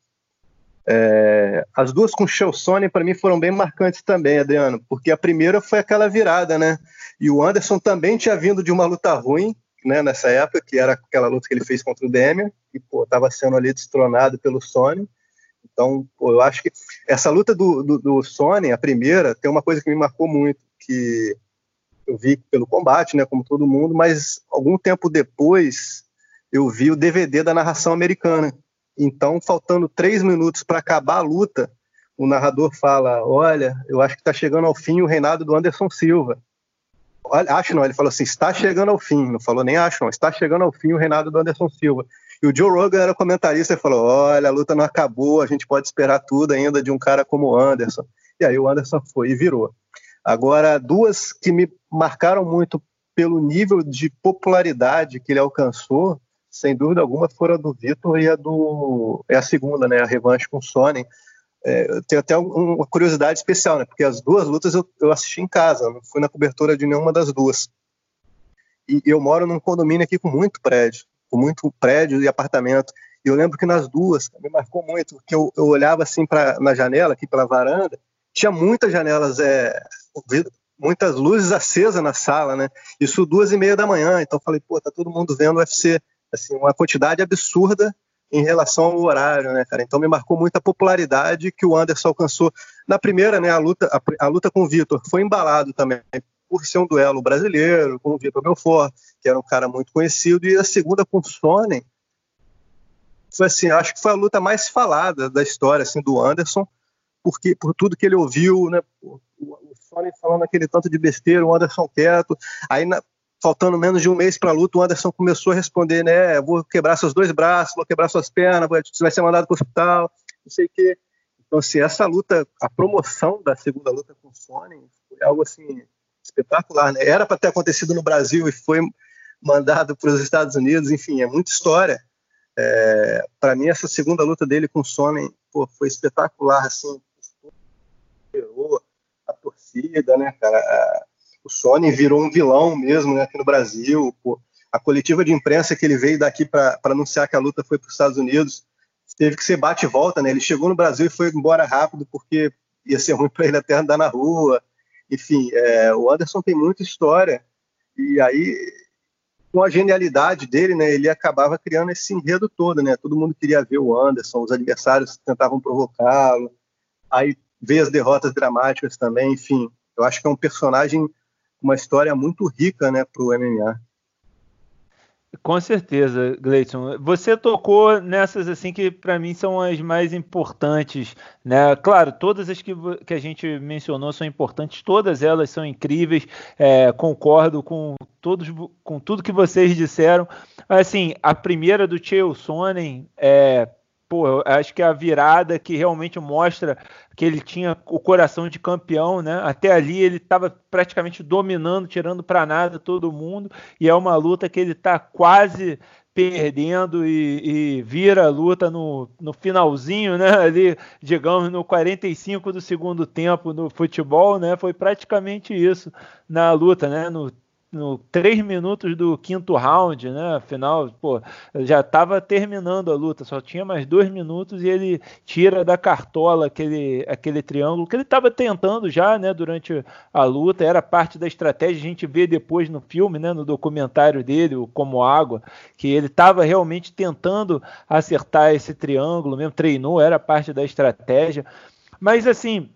É, as duas com o Shelson, para mim, foram bem marcantes também, Adriano, porque a primeira foi aquela virada, né? E o Anderson também tinha vindo de uma luta ruim, né, nessa época, que era aquela luta que ele fez contra o Demian, e, pô, estava sendo ali destronado pelo Sony. Então, pô, eu acho que essa luta do, do, do Sony, a primeira, tem uma coisa que me marcou muito, que eu vi pelo combate, né, como todo mundo, mas algum tempo depois eu vi o DVD da narração americana. Então, faltando três minutos para acabar a luta, o narrador fala: Olha, eu acho que está chegando ao fim o reinado do Anderson Silva. Acho não, ele falou assim: está chegando ao fim. Não falou nem acho não, está chegando ao fim o reinado do Anderson Silva. E o Joe Rogan era comentarista e falou: Olha, a luta não acabou, a gente pode esperar tudo ainda de um cara como o Anderson. E aí o Anderson foi e virou. Agora, duas que me marcaram muito pelo nível de popularidade que ele alcançou, sem dúvida alguma, foram a do Vitor e a do. É a segunda, né? A revanche com o Sony. É, eu tenho até uma curiosidade especial, né? Porque as duas lutas eu, eu assisti em casa, não fui na cobertura de nenhuma das duas. E eu moro num condomínio aqui com muito prédio, com muito prédio e apartamento. E eu lembro que nas duas, me marcou muito, que eu, eu olhava assim para na janela, aqui pela varanda, tinha muitas janelas é, muitas luzes acesas na sala, né? Isso duas e meia da manhã. Então falei, pô, tá todo mundo vendo o UFC, assim, uma quantidade absurda em relação ao horário, né, cara? Então me marcou muito a popularidade que o Anderson alcançou na primeira, né? A luta, a, a luta com o Vitor foi embalado também por ser um duelo brasileiro com o Vitor Belfort, que era um cara muito conhecido, e a segunda com o Sonnen foi assim, acho que foi a luta mais falada da história assim do Anderson, porque por tudo que ele ouviu, né? O, o Sony falando aquele tanto de besteira, o Anderson quieto. Aí, na, faltando menos de um mês para a luta, o Anderson começou a responder, né? Vou quebrar seus dois braços, vou quebrar suas pernas, você vai ser mandado para o hospital, não sei o quê. Então, assim, essa luta, a promoção da segunda luta com o Sony foi algo assim espetacular, né? Era para ter acontecido no Brasil e foi mandado para os Estados Unidos, enfim, é muita história. É, para mim, essa segunda luta dele com o Sony pô, foi espetacular, assim, a torcida, né, cara? O Sony virou um vilão mesmo né, aqui no Brasil. Pô. A coletiva de imprensa que ele veio daqui para anunciar que a luta foi para os Estados Unidos teve que ser bate e volta, né? Ele chegou no Brasil e foi embora rápido porque ia ser ruim para ele até andar na rua. Enfim, é, o Anderson tem muita história e aí com a genialidade dele, né, ele acabava criando esse enredo todo, né? Todo mundo queria ver o Anderson, os adversários tentavam provocá-lo. Aí ver as derrotas dramáticas também, enfim. Eu acho que é um personagem uma história muito rica, né, para o MMA. Com certeza, Gleison. Você tocou nessas assim que para mim são as mais importantes, né? Claro, todas as que, que a gente mencionou são importantes, todas elas são incríveis. É, concordo com todos, com tudo que vocês disseram. Assim, a primeira do Chael Sonnen, é, pô, acho que é a virada que realmente mostra que ele tinha o coração de campeão, né? Até ali ele estava praticamente dominando, tirando para nada todo mundo, e é uma luta que ele está quase perdendo e, e, vira a luta no, no finalzinho, né? (laughs) Ali, digamos, no 45 do segundo tempo no futebol, né? Foi praticamente isso na luta, né? No no três minutos do quinto round, né? Afinal, pô, já estava terminando a luta, só tinha mais dois minutos e ele tira da cartola aquele, aquele triângulo que ele estava tentando já, né? Durante a luta, era parte da estratégia. A gente vê depois no filme, né? No documentário dele, o Como Água, que ele estava realmente tentando acertar esse triângulo, mesmo treinou, era parte da estratégia. Mas assim,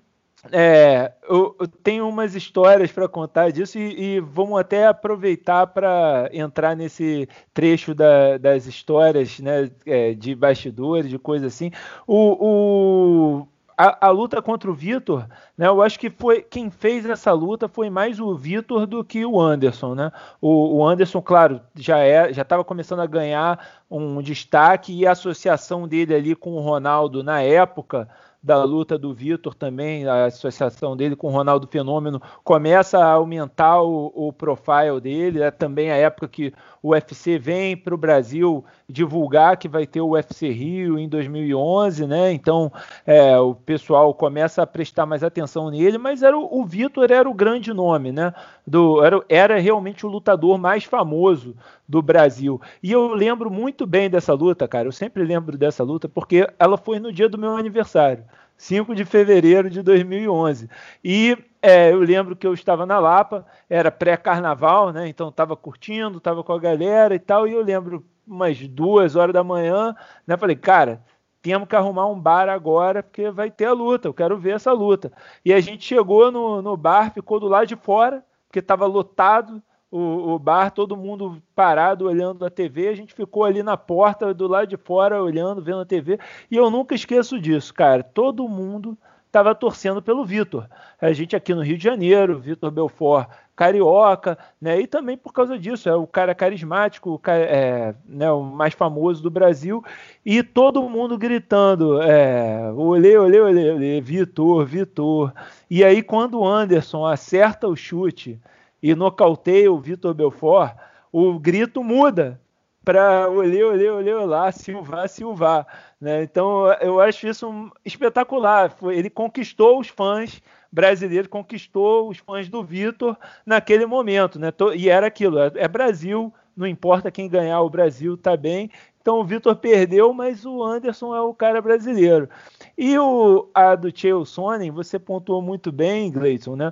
é, eu, eu, tenho umas histórias para contar disso e, e, vamos até aproveitar para entrar nesse trecho da, das histórias né, é, de bastidores, de coisas assim. O, o a, a, luta contra o Vitor, né, eu acho que foi quem fez essa luta foi mais o Vitor do que o Anderson. Né? O, o Anderson, claro, já é, já estava começando a ganhar um destaque e a associação dele ali com o Ronaldo na época da luta do Vitor também, a associação dele com o Ronaldo Fenômeno, começa a aumentar o, o profile dele. É também a época que o UFC vem para o Brasil divulgar que vai ter o UFC Rio em 2011, né? Então é, o pessoal começa a prestar mais atenção nele, mas era o, o Vitor era o grande nome, né? Do, era, era realmente o lutador mais famoso do Brasil. E eu lembro muito bem dessa luta, cara. Eu sempre lembro dessa luta porque ela foi no dia do meu aniversário. 5 de fevereiro de 2011. E é, eu lembro que eu estava na Lapa, era pré-carnaval, né? Então estava curtindo, estava com a galera e tal. E eu lembro umas duas horas da manhã, né? Falei, cara, temos que arrumar um bar agora, porque vai ter a luta, eu quero ver essa luta. E a gente chegou no, no bar, ficou do lado de fora, porque estava lotado o, o, bar, todo mundo parado olhando a TV, a gente ficou ali na porta do lado de fora olhando, vendo a TV, e eu nunca esqueço disso, cara. Todo mundo estava torcendo pelo Vitor. A gente aqui no Rio de Janeiro, Vitor Belfort carioca, né? E também por causa disso, é o cara carismático, o, cara, é, né, o mais famoso do Brasil, e todo mundo gritando: é, olê, olê, olê, olê, Vitor, Vitor. E aí, quando o Anderson acerta o chute e nocauteia o Vitor Belfort, o grito muda para olê, olê, olê, olá, Silva, Silva. Né? Então eu acho isso espetacular. Ele conquistou os fãs brasileiros, conquistou os fãs do Vitor naquele momento. Né? E era aquilo: é, é Brasil, não importa quem ganhar, o Brasil está bem. Então o Vitor perdeu, mas o Anderson é o cara brasileiro. E o, a do Chael Sonnen, você pontuou muito bem, Gleison, né?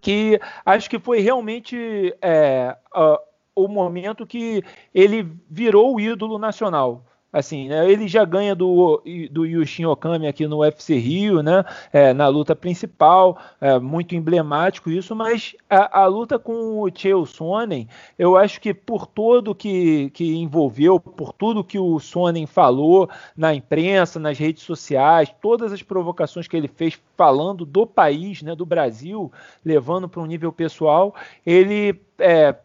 que acho que foi realmente é, o momento que ele virou o ídolo nacional. Assim, né, ele já ganha do, do Yushin Okami aqui no UFC Rio, né, é, na luta principal, é muito emblemático isso, mas a, a luta com o Chael Sonnen, eu acho que por todo que, que envolveu, por tudo que o Sonnen falou na imprensa, nas redes sociais, todas as provocações que ele fez falando do país, né, do Brasil, levando para um nível pessoal, ele é,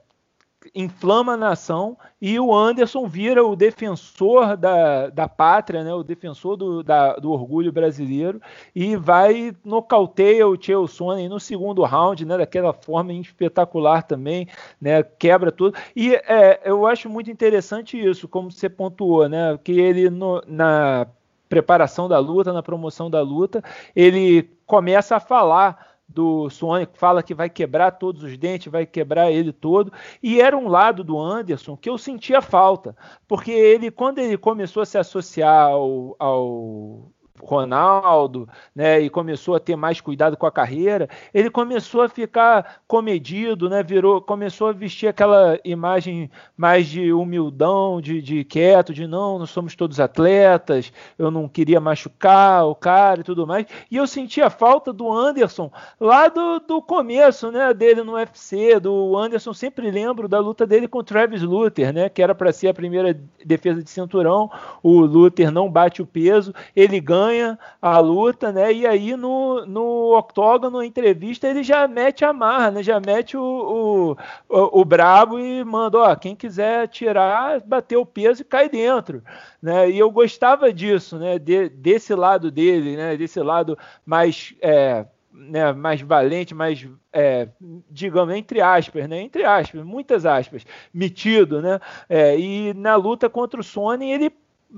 inflama a nação e o Anderson vira o defensor da, da pátria, né, o defensor do, da, do orgulho brasileiro e vai nocauteia o Chael Sonnen no segundo round, né, daquela forma espetacular também, né, quebra tudo. E é, eu acho muito interessante isso, como você pontuou, né, que ele no, na preparação da luta, na promoção da luta, ele começa a falar do Sonic, fala que vai quebrar todos os dentes, vai quebrar ele todo. E era um lado do Anderson que eu sentia falta, porque ele, quando ele começou a se associar ao, ao Ronaldo, né, e começou a ter mais cuidado com a carreira, ele começou a ficar comedido, né, virou, começou a vestir aquela imagem mais de humildão, de, de quieto, de não, nós somos todos atletas, eu não queria machucar o cara e tudo mais, e eu sentia falta do Anderson lá do, do começo, né, dele no UFC, do Anderson, sempre lembro da luta dele com o Travis Luther, né, que era para ser a primeira defesa de cinturão, o Luther não bate o peso, ele ganha ganha a luta, né? E aí no, no octógono, entrevista, ele já mete a marra, né? Já mete o, o, o, o brabo e manda, ó, quem quiser tirar, bater o peso e cai dentro, né? E eu gostava disso, né? De, desse lado dele, né? Desse lado mais é, né, mais valente, mais, é, digamos, entre aspas, né, entre aspas, muitas aspas, metido, né, é, e na luta contra o Sony ele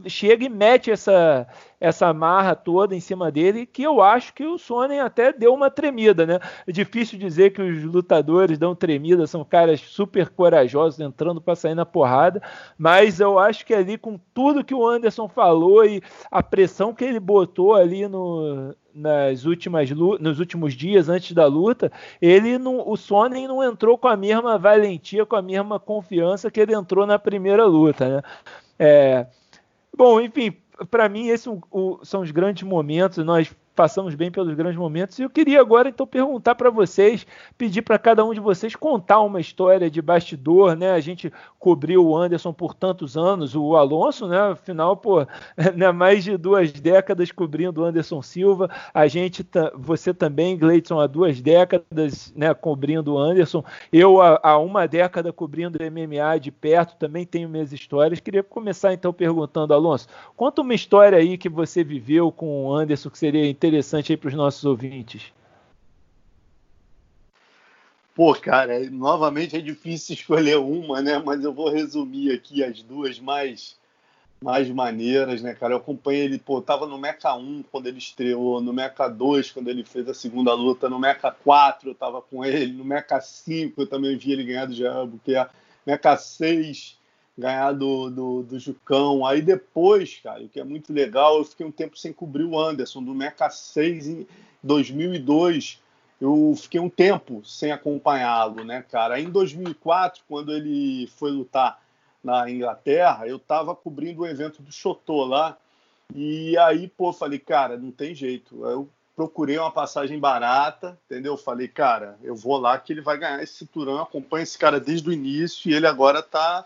chega e mete essa, essa marra toda em cima dele, que eu acho que o Sonnen até deu uma tremida, né? É difícil dizer que os lutadores dão tremida, são caras super corajosos entrando para sair na porrada, mas eu acho que ali com tudo que o Anderson falou e a pressão que ele botou ali no, nas últimas nos últimos dias antes da luta, ele não, o Sonnen não entrou com a mesma valentia, com a mesma confiança que ele entrou na primeira luta, né? É, Bom, enfim, para mim esses são os grandes momentos. Nós passamos bem pelos grandes momentos. E eu queria agora então perguntar para vocês, pedir para cada um de vocês contar uma história de bastidor, né? A gente cobriu o Anderson por tantos anos, o Alonso, né? Afinal, pô, (laughs) né? mais de duas décadas cobrindo o Anderson Silva. A gente, você também, Gleidson, há duas décadas, né? Cobrindo o Anderson. Eu há, uma década cobrindo MMA de perto, também tenho minhas histórias. Queria começar então perguntando, Alonso, conta uma história aí que você viveu com o Anderson que seria interessante interessante aí para os nossos ouvintes? Pô, cara, novamente é difícil escolher uma, né? Mas eu vou resumir aqui as duas mais mais maneiras, né, cara? Eu acompanhei ele, pô, tava no Mecha 1 quando ele estreou, no Mecha 2 quando ele fez a segunda luta, no Mecha 4 eu tava com ele, no Mecha 5 eu também vi ele ganhar do Jambo, que é Mecha 6 ganhar do, do, do, Jucão. Aí depois, cara, o que é muito legal, eu fiquei um tempo sem cobrir o Anderson, do Meca 6 em 2002. Eu fiquei um tempo sem acompanhá-lo, né, cara? Aí em 2004, quando ele foi lutar na Inglaterra, eu tava cobrindo o evento do Chotô lá. E aí, pô, falei, cara, não tem jeito. Eu procurei uma passagem barata, entendeu? Falei, cara, eu vou lá que ele vai ganhar esse cinturão. Acompanho esse cara desde o início e ele agora tá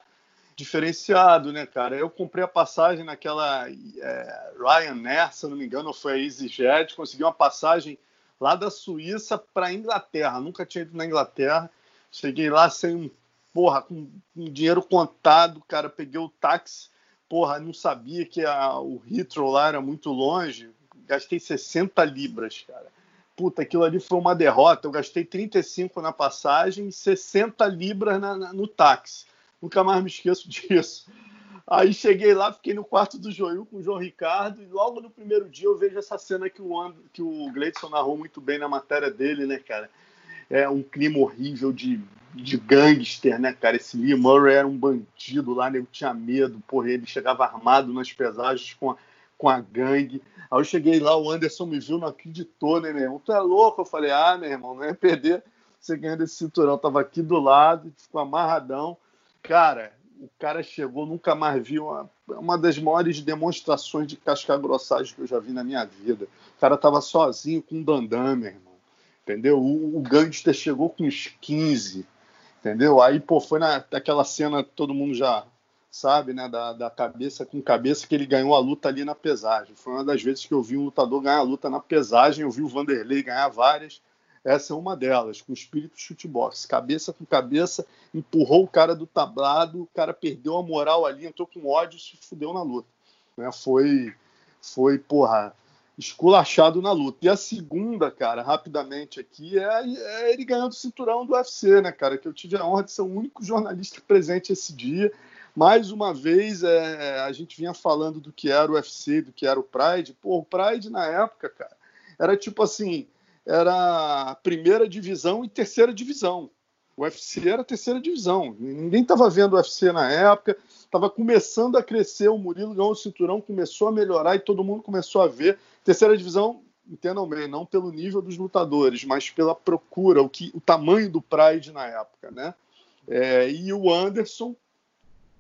diferenciado, né, cara? Eu comprei a passagem naquela é, Ryanair, se não me engano, foi a EasyJet, consegui uma passagem lá da Suíça para Inglaterra. Nunca tinha ido na Inglaterra. Cheguei lá sem porra, com, com dinheiro contado, cara. Peguei o táxi, porra, não sabia que a, o Heathrow lá era muito longe. Gastei 60 libras, cara. Puta, aquilo ali foi uma derrota. Eu gastei 35 na passagem e 60 libras na, na, no táxi. Nunca mais me esqueço (laughs) disso. Aí cheguei lá, fiquei no quarto do Joil com o João Ricardo, e logo no primeiro dia eu vejo essa cena que o, And, que o Gleidson narrou muito bem na matéria dele, né, cara? É um clima horrível de, de gangster, né, cara? Esse Lee Murray era um bandido lá, né? Eu tinha medo, porra, ele chegava armado nas pesagens com a, com a gangue. Aí eu cheguei lá, o Anderson me viu, não acreditou, né, meu irmão? Tu é louco? Eu falei, ah, meu irmão, não é perder você ganhando esse cinturão. Tava aqui do lado, ficou amarradão. Cara, o cara chegou, nunca mais vi uma, uma das maiores demonstrações de casca-grossagem que eu já vi na minha vida. O cara tava sozinho com um dandam, meu irmão. Entendeu? O, o gangster chegou com uns 15. Entendeu? Aí, pô, foi na, naquela cena que todo mundo já sabe, né? Da, da cabeça com cabeça que ele ganhou a luta ali na pesagem. Foi uma das vezes que eu vi um lutador ganhar a luta na pesagem. Eu vi o Vanderlei ganhar várias. Essa é uma delas, com espírito chutebox. Cabeça com cabeça, empurrou o cara do tablado, o cara perdeu a moral ali, entrou com ódio e se fudeu na luta. Né? Foi, foi, porra, esculachado na luta. E a segunda, cara, rapidamente aqui, é, é, ele ganhando o cinturão do UFC, né, cara? Que eu tive a honra de ser o único jornalista presente esse dia. Mais uma vez, é, a gente vinha falando do que era o UFC, do que era o Pride. Pô, o Pride na época, cara, era tipo assim era primeira divisão e terceira divisão. O UFC era terceira divisão. Ninguém estava vendo o UFC na época. Estava começando a crescer. O Murilo ganhou o cinturão, começou a melhorar e todo mundo começou a ver. Terceira divisão, entendam bem, não pelo nível dos lutadores, mas pela procura, o, que, o tamanho do Pride na época, né? É, e o Anderson,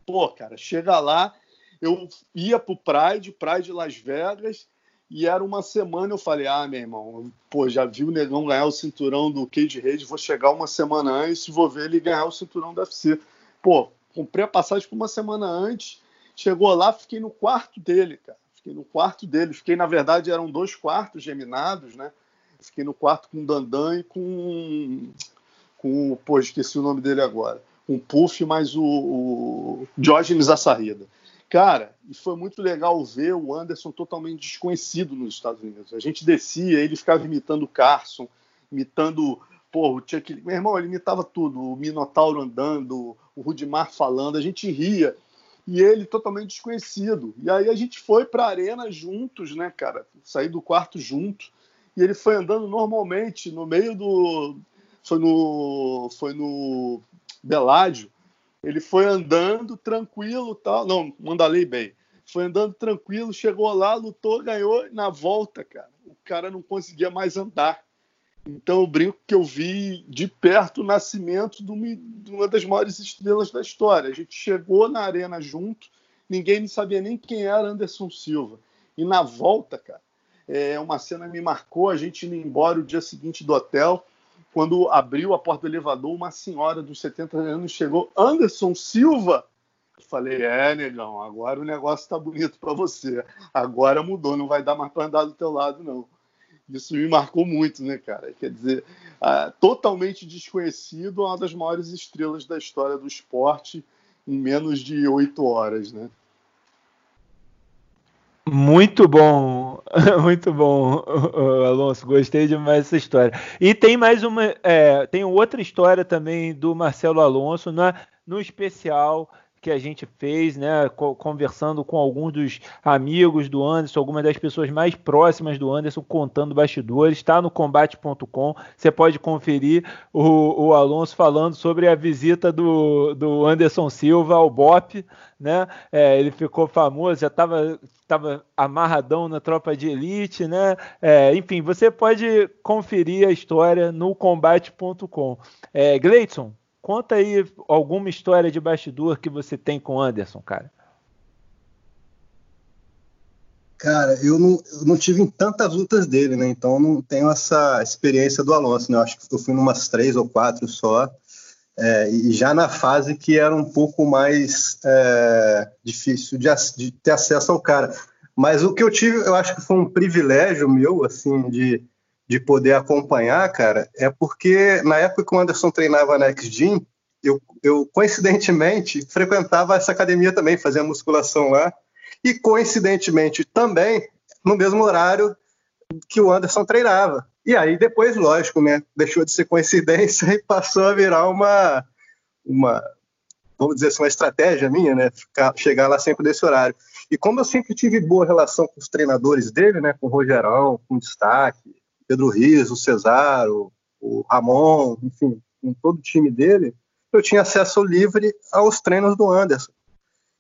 pô, cara, chega lá. Eu ia pro Pride, Pride Las Vegas, e era uma semana, eu falei, ah, meu irmão, pô, já vi o Negão ganhar o cinturão do Cage Rage, vou chegar uma semana antes e vou ver ele ganhar o cinturão do UFC. Pô, comprei a passagem por uma semana antes, chegou lá, fiquei no quarto dele, cara. Fiquei no quarto dele. Fiquei, na verdade, eram dois quartos geminados, né? Fiquei no quarto com o Dandan e com. com pô, esqueci o nome dele agora. Com o Puff mais o, o Diógenes Assarrida. Cara, e foi muito legal ver o Anderson totalmente desconhecido nos Estados Unidos. A gente descia, ele ficava imitando o Carson, imitando porra, o Chuck... Meu irmão, ele imitava tudo. O Minotauro andando, o Rudimar falando. A gente ria. e ele totalmente desconhecido. E aí a gente foi para a arena juntos, né, cara? Saí do quarto junto. E ele foi andando normalmente no meio do. Foi no. Foi no Beládio. Ele foi andando tranquilo tal. Não, Mandalei Bay. Foi andando tranquilo, chegou lá, lutou, ganhou. Na volta, cara, o cara não conseguia mais andar. Então eu brinco que eu vi de perto o nascimento de uma das maiores estrelas da história. A gente chegou na arena junto, ninguém sabia nem quem era Anderson Silva. E na volta, cara, é, uma cena me marcou, a gente indo embora o dia seguinte do hotel, quando abriu a porta do elevador, uma senhora dos 70 anos chegou, Anderson Silva. Eu falei, é, negão, agora o negócio tá bonito para você. Agora mudou, não vai dar mais para andar do teu lado, não. Isso me marcou muito, né, cara? Quer dizer, uh, totalmente desconhecido, uma das maiores estrelas da história do esporte em menos de oito horas, né? Muito bom, (laughs) muito bom, (laughs) Alonso. Gostei demais dessa história. E tem mais uma, é, tem outra história também do Marcelo Alonso na, no especial que a gente fez, né, conversando com alguns dos amigos do Anderson, algumas das pessoas mais próximas do Anderson, contando bastidores, está no combate.com, você pode conferir o, o, Alonso falando sobre a visita do, do Anderson Silva ao BOP, né, é, ele ficou famoso, já estava tava amarradão na tropa de elite, né, é, enfim, você pode conferir a história no combate.com. É, Gleidson, Conta aí alguma história de bastidor que você tem com o Anderson, cara. Cara, eu não, eu não tive tantas lutas dele, né? Então não tenho essa experiência do Alonso, né? Eu acho que eu fui umas três ou quatro só. É, e já na fase que era um pouco mais é, difícil de, de, ter acesso ao cara. Mas o que eu tive, eu acho que foi um privilégio meu, assim, de de poder acompanhar, cara, é porque na época que o Anderson treinava na X-Gym, eu, eu coincidentemente frequentava essa academia também, fazia musculação lá, e coincidentemente também no mesmo horário que o Anderson treinava. E aí depois, lógico, né, deixou de ser coincidência (laughs) e passou a virar uma, uma vamos dizer assim, uma estratégia minha, né, Ficar, chegar lá sempre nesse horário. E como eu sempre tive boa relação com os treinadores dele, né, com o Rogerão, com o Destaque, Pedro Riso, o Cesaro, o Ramon, enfim, com todo o time dele, eu tinha acesso livre aos treinos do Anderson.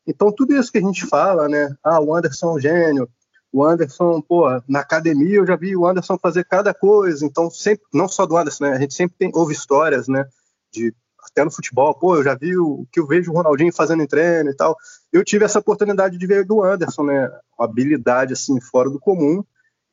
Então, tudo isso que a gente fala, né? Ah, o Anderson é um gênio, o Anderson, pô, na academia eu já vi o Anderson fazer cada coisa, então sempre, não só do Anderson, né? A gente sempre tem, ouve histórias, né? De, até no futebol, pô, eu já vi o que eu vejo o Ronaldinho fazendo em treino e tal. Eu tive essa oportunidade de ver do Anderson, né? Uma habilidade, assim, fora do comum,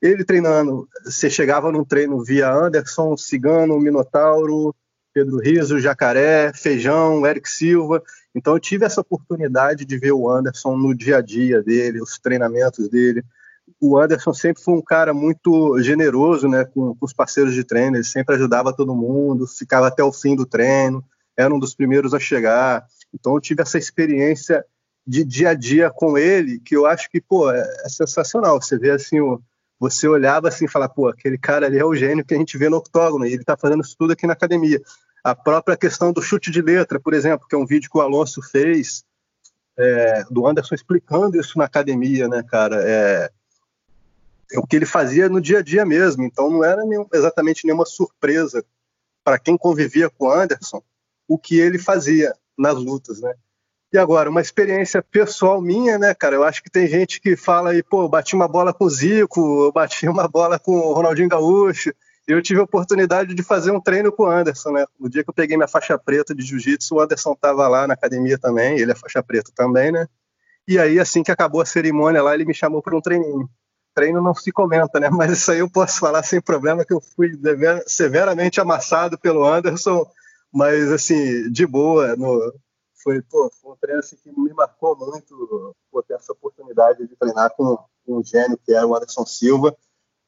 ele treinando, você chegava num treino via Anderson, Cigano, Minotauro, Pedro Riso, Jacaré, Feijão, Eric Silva. Então eu tive essa oportunidade de ver o Anderson no dia a dia dele, os treinamentos dele. O Anderson sempre foi um cara muito generoso né, com, com os parceiros de treino, ele sempre ajudava todo mundo, ficava até o fim do treino, era um dos primeiros a chegar. Então eu tive essa experiência de dia a dia com ele, que eu acho que pô, é, é sensacional. Você vê assim o, você olhava assim e falava, pô, aquele cara ali é o gênio que a gente vê no octógono, e ele está fazendo isso tudo aqui na academia. A própria questão do chute de letra, por exemplo, que é um vídeo que o Alonso fez, é, do Anderson explicando isso na academia, né, cara? É, é, o que ele fazia no dia a dia mesmo, então não era nenhum, exatamente nenhuma surpresa para quem convivia com o Anderson o que ele fazia nas lutas, né? E agora, uma experiência pessoal minha, né, cara? Eu acho que tem gente que fala aí, pô, bati uma bola com o Zico, eu bati uma bola com o Ronaldinho Gaúcho. Eu tive a oportunidade de fazer um treino com o Anderson, né? No dia que eu peguei minha faixa preta de jiu-jitsu, o Anderson tava lá na academia também, ele é faixa preta também, né? E aí, assim que acabou a cerimônia lá, ele me chamou para um treininho. Treino não se comenta, né? Mas isso aí eu posso falar sem problema, que eu fui severamente amassado pelo Anderson, mas assim, de boa, no, foi, pô, foi um treino assim, que me marcou muito pô, ter essa oportunidade de treinar com, um gênio que era o Anderson Silva.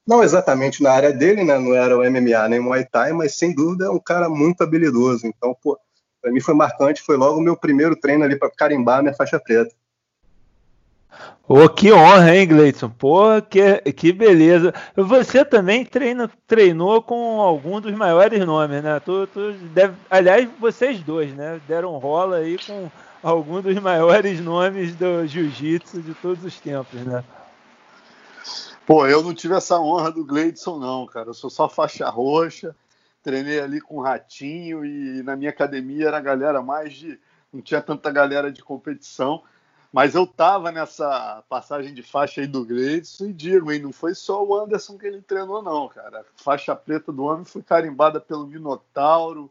Não exatamente na área dele, né? Não era o MMA nem o Muay Thai, mas sem dúvida é um cara muito habilidoso. Então, pô, para mim foi marcante, foi logo o meu primeiro treino ali para carimbar minha faixa preta. Oh, que honra, hein, Gleison? Pô, que, que beleza. Você também treina, treinou com algum dos maiores nomes, né? Tu, tu deve, aliás, vocês dois, né? Deram rola aí com algum dos maiores nomes do jiu-jitsu de todos os tempos, né? Pô, eu não tive essa honra do Gleidson, não, cara. Eu sou só faixa roxa, treinei ali com Ratinho e na minha academia era a galera mais de. Não tinha tanta galera de competição. Mas eu tava nessa passagem de faixa aí do Gleidson e digo, hein, não foi só o Anderson que ele treinou, não, cara. A faixa preta do homem foi carimbada pelo Minotauro,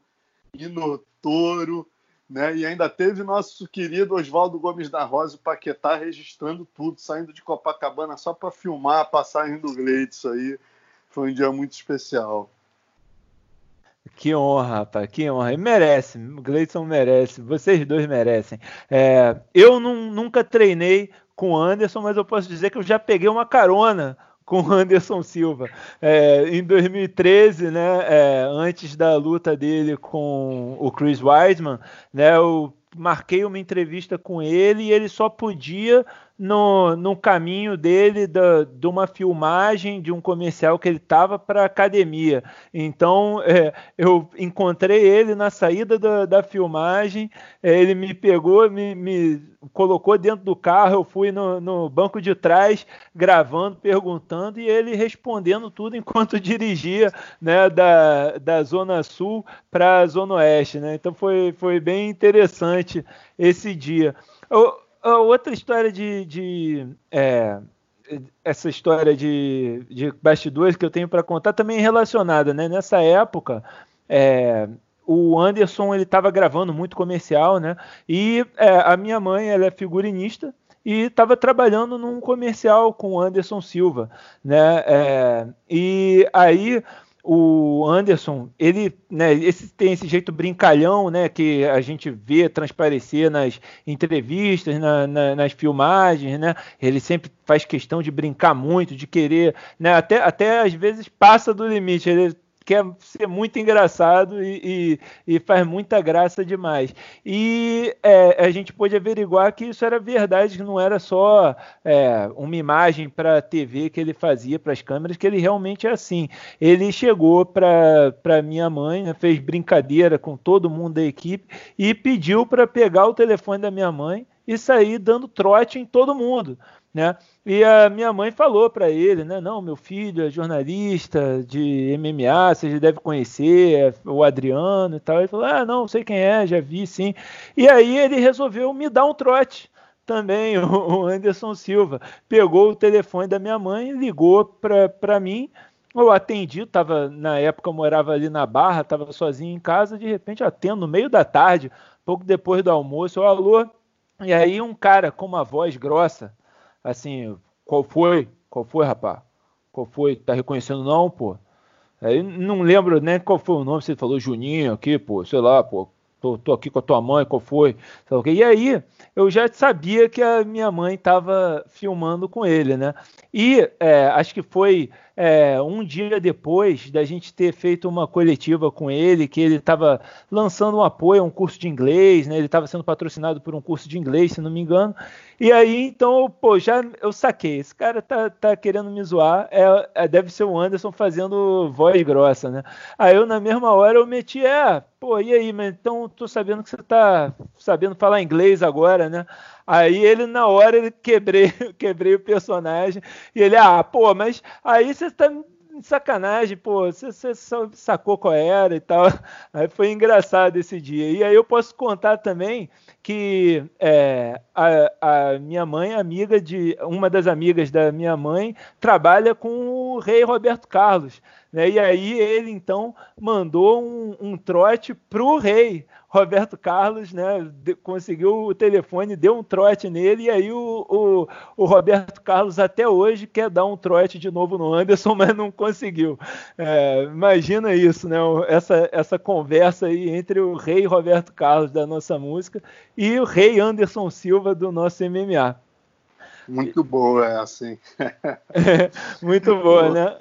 Minotoro, né? E ainda teve nosso querido Oswaldo Gomes da Rosa, o Paquetá, registrando tudo, saindo de Copacabana só para filmar a passagem do Gleidson aí. Foi um dia muito especial. Que honra, rapaz, que honra. E merece, Gleison merece, vocês dois merecem. É, eu não, nunca treinei com o Anderson, mas eu posso dizer que eu já peguei uma carona com o Anderson Silva. É, em 2013, né, é, antes da luta dele com o Chris Weidman, né, eu marquei uma entrevista com ele e ele só podia no, no caminho dele da, de uma filmagem de um comercial que ele estava para academia. Então é, eu encontrei ele na saída da, da filmagem, é, ele me pegou, me, me, colocou dentro do carro, eu fui no, no, banco de trás gravando, perguntando e ele respondendo tudo enquanto (laughs) dirigia né, da, da Zona Sul para a Zona Oeste. Né? Então foi, foi bem interessante esse dia. Eu, outra história de, de é, essa história de, de bastidores que eu tenho para contar também relacionada, né? Nessa época, é, o Anderson ele estava gravando muito comercial, né? E é, a minha mãe ela é figurinista e estava trabalhando num comercial com o Anderson Silva, né? É, e aí o Anderson, ele né, esse, tem esse jeito brincalhão né, que a gente vê transparecer nas entrevistas, na, na, nas filmagens, né? Ele sempre faz questão de brincar muito, de querer, né, até, até às vezes passa do limite. Ele quer ser muito engraçado e, e, e faz muita graça demais. E é, a gente pôde averiguar que isso era verdade, que não era só é, uma imagem para TV que ele fazia para as câmeras, que ele realmente é assim. Ele chegou para minha mãe, né, fez brincadeira com todo mundo da equipe e pediu para pegar o telefone da minha mãe e sair dando trote em todo mundo né? E a minha mãe falou para ele, né? Não, meu filho é jornalista de MMA, você já deve conhecer, é o Adriano e tal. Ele falou: Ah, não, sei quem é, já vi, sim. E aí ele resolveu me dar um trote também, (laughs) o Anderson Silva. Pegou o telefone da minha mãe, ligou para mim. Eu atendi, tava, na época eu morava ali na Barra, estava sozinho em casa, de repente atendo no meio da tarde, pouco depois do almoço, eu, alô. E aí um cara com uma voz grossa, assim, qual foi? Qual foi, rapaz? Qual foi? Tá reconhecendo não, pô? Aí não lembro nem qual foi o nome, você falou Juninho aqui, pô, sei lá, pô, tô, tô aqui com a tua mãe, qual foi? E aí eu já sabia que a minha mãe estava filmando com ele, né? E é, acho que foi é, um dia depois da gente ter feito uma coletiva com ele, que ele estava lançando um apoio a um curso de inglês, né? Ele estava sendo patrocinado por um curso de inglês, se não me engano. E aí, então, pô, já eu saquei. Esse cara tá, tá querendo me zoar. É, é, deve ser o Anderson fazendo voz grossa, né? Aí eu, na mesma hora, eu meti, é, pô, e aí, mas então tô sabendo que você tá sabendo falar inglês agora, né? Aí ele, na hora, ele quebrei, (laughs) quebrei o personagem. E ele, ah, pô, mas aí você tá sacanagem, pô, você, você, sacou qual era e tal. (laughs) Aí foi engraçado esse dia. E aí eu posso contar também que é, a, a, minha mãe, amiga de uma das amigas da minha mãe, trabalha com o rei Roberto Carlos. Né? E aí ele então mandou um, um trote pro rei. Roberto Carlos né, de, conseguiu o telefone, deu um trote nele, e aí o, o, o, Roberto Carlos até hoje quer dar um trote de novo no Anderson, (laughs) mas não conseguiu. É, imagina isso, né? Essa, essa conversa aí entre o rei Roberto Carlos da nossa música e o rei Anderson Silva do nosso MMA. Muito boa, (laughs) é assim. muito boa, né?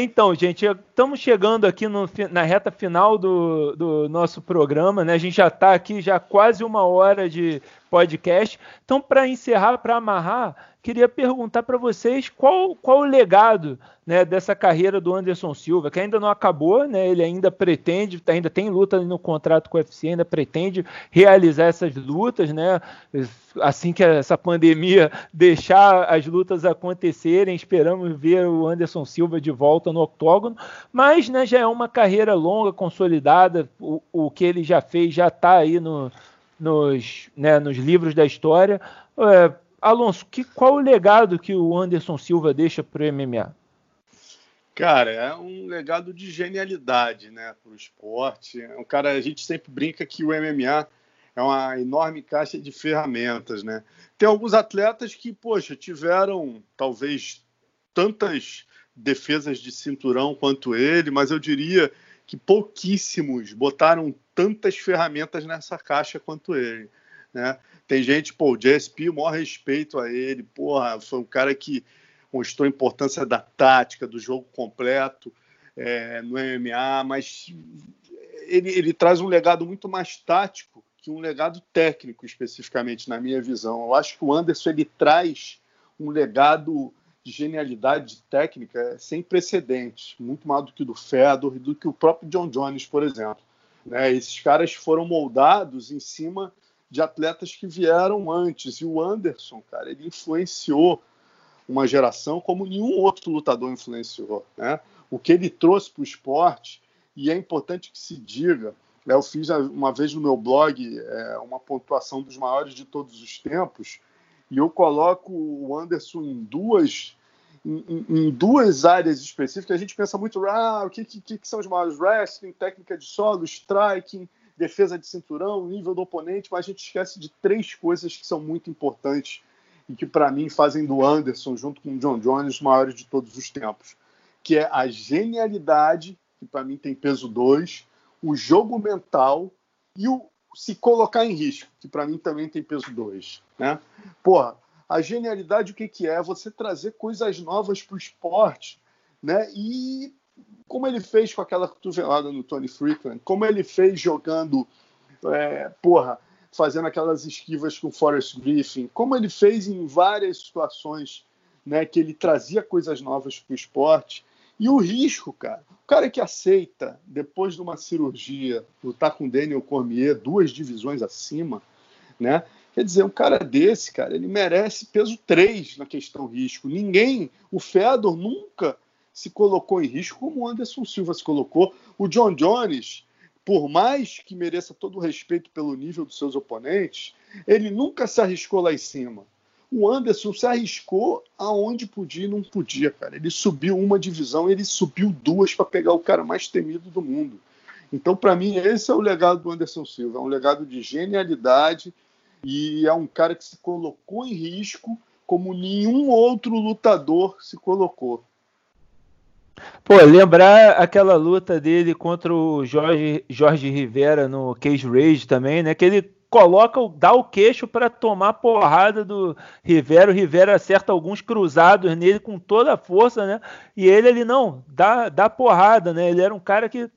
Então, gente, estamos chegando aqui no, na reta final do, do, nosso programa, né? A gente já está aqui já quase uma hora de podcast. Então, para encerrar, para amarrar, queria perguntar para vocês qual, qual o legado né, dessa carreira do Anderson Silva, que ainda não acabou, né, ele ainda pretende, ainda tem luta no contrato com o UFC, ainda pretende realizar essas lutas, né, assim que essa pandemia deixar as lutas acontecerem, esperamos ver o Anderson Silva de volta no octógono, mas né, já é uma carreira longa, consolidada, o, o que ele já fez já está aí no, nos, né, nos livros da história. É, Alonso, que, qual o legado que o Anderson Silva deixa para o MMA? Cara, é um legado de genialidade, né, para o esporte. É um cara, a gente sempre brinca que o MMA é uma enorme caixa de ferramentas, né? Tem alguns atletas que, poxa, tiveram talvez tantas defesas de cinturão quanto ele, mas eu diria que pouquíssimos botaram tantas ferramentas nessa caixa quanto ele. Né? Tem gente, pô, o JSP, o maior respeito a ele, porra, foi um cara que mostrou a importância da tática, do jogo completo é, no MMA, mas ele, ele traz um legado muito mais tático que um legado técnico, especificamente, na minha visão. Eu acho que o Anderson ele traz um legado de genialidade técnica sem precedentes, muito maior do que o do Fedor e do que o próprio John Jones, por exemplo. Né? Esses caras foram moldados em cima de atletas que vieram antes. E o Anderson, cara, ele influenciou uma geração como nenhum outro lutador influenciou. Né? O que ele trouxe para o esporte, e é importante que se diga, né? eu fiz uma vez no meu blog é, uma pontuação dos maiores de todos os tempos, e eu coloco o Anderson em duas em, em, duas áreas específicas. A gente pensa muito, ah, o que, que, que são os maiores? Wrestling, técnica de solo, striking, defesa de cinturão, nível do oponente, mas a gente esquece de três coisas que são muito importantes e que, para mim, fazem do Anderson, junto com o John Jones, os maiores de todos os tempos, que é a genialidade, que para mim tem peso 2, o jogo mental e o se colocar em risco, que para mim também tem peso 2. Né? Porra, a genialidade, o que, que é? Você trazer coisas novas para o esporte, né? E como ele fez com aquela cotovelada no Tony Freeland, como ele fez jogando, é, porra, fazendo aquelas esquivas com o Forrest Griffin, como ele fez em várias situações, né? Que ele trazia coisas novas para o esporte. E o risco, cara. O cara que aceita, depois de uma cirurgia, lutar com Daniel Cormier, duas divisões acima, né? Quer dizer, um cara desse, cara, ele merece peso 3 na questão risco. Ninguém, o Fedor nunca se colocou em risco como o Anderson Silva se colocou. O John Jones, por mais que mereça todo o respeito pelo nível dos seus oponentes, ele nunca se arriscou lá em cima. O Anderson se arriscou aonde podia e não podia, cara. Ele subiu uma divisão, ele subiu duas para pegar o cara mais temido do mundo. Então, para mim, esse é o legado do Anderson Silva. É um legado de genialidade, e é um cara que se colocou em risco como nenhum outro lutador se colocou. Pô, lembrar aquela luta dele contra o Jorge, Jorge Rivera no Cage Rage também, né? Que ele coloca, dá o queixo para tomar porrada do Rivera. O Rivera acerta alguns cruzados nele com toda a força, né? E ele ali não, dá, dá porrada, né? Ele era um cara que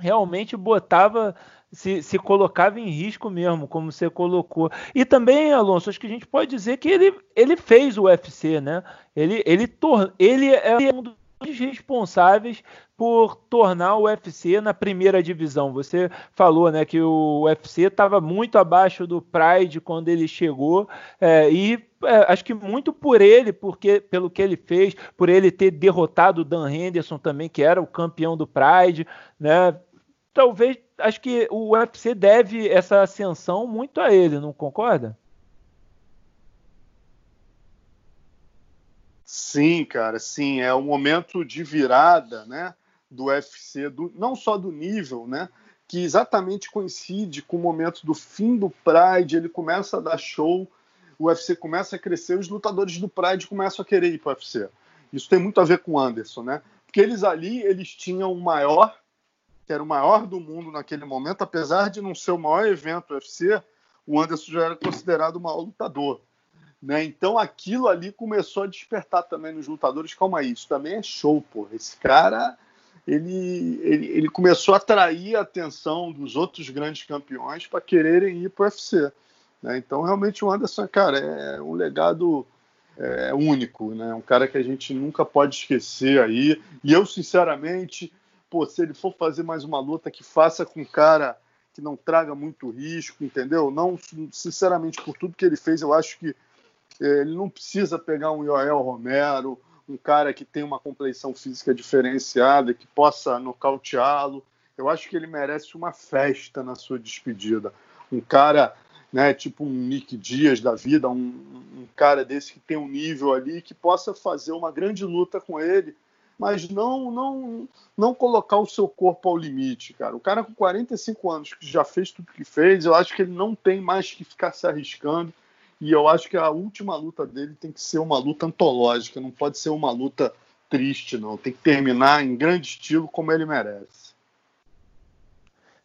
realmente botava se, se colocava em risco mesmo, como você colocou. E também, Alonso, acho que a gente pode dizer que ele, ele fez o UFC, né? Ele, ele, tor ele é um dos responsáveis por tornar o UFC na primeira divisão. Você falou né, que o UFC estava muito abaixo do Pride quando ele chegou, é, e é, acho que muito por ele, porque pelo que ele fez, por ele ter derrotado o Dan Henderson também, que era o campeão do Pride, né? Talvez acho que o UFC deve essa ascensão muito a ele, não concorda? Sim, cara, sim, é o momento de virada, né, do UFC, do, não só do nível, né, que exatamente coincide com o momento do fim do Pride, ele começa a dar show, o UFC começa a crescer, os lutadores do Pride começam a querer ir para o UFC. Isso tem muito a ver com o Anderson, né? Porque eles ali, eles tinham o maior que era o maior do mundo naquele momento, apesar de não ser o maior evento UFC, o Anderson já era considerado o maior lutador. Né? Então aquilo ali começou a despertar também nos lutadores. Calma aí, isso também é show, pô. Esse cara ele, ele, ele começou a atrair a atenção dos outros grandes campeões para quererem ir para o UFC. Né? Então, realmente, o Anderson, cara, é um legado é, único, né? Um cara que a gente nunca pode esquecer aí. E eu, sinceramente, pô, se ele for fazer mais uma luta, que faça com cara que não traga muito risco, entendeu? Não, sinceramente, por tudo que ele fez, eu acho que é, ele não precisa pegar um Joel Romero, um cara que tem uma compleição física diferenciada, que possa nocauteá-lo. Eu acho que ele merece uma festa na sua despedida. Um cara, né, tipo um Nick Dias da vida, um, um cara desse que tem um nível ali, que possa fazer uma grande luta com ele, mas não não não colocar o seu corpo ao limite, cara. O cara com 45 anos que já fez tudo que fez, eu acho que ele não tem mais que ficar se arriscando. E eu acho que a última luta dele tem que ser uma luta antológica, não pode ser uma luta triste, não. Tem que terminar em grande estilo como ele merece.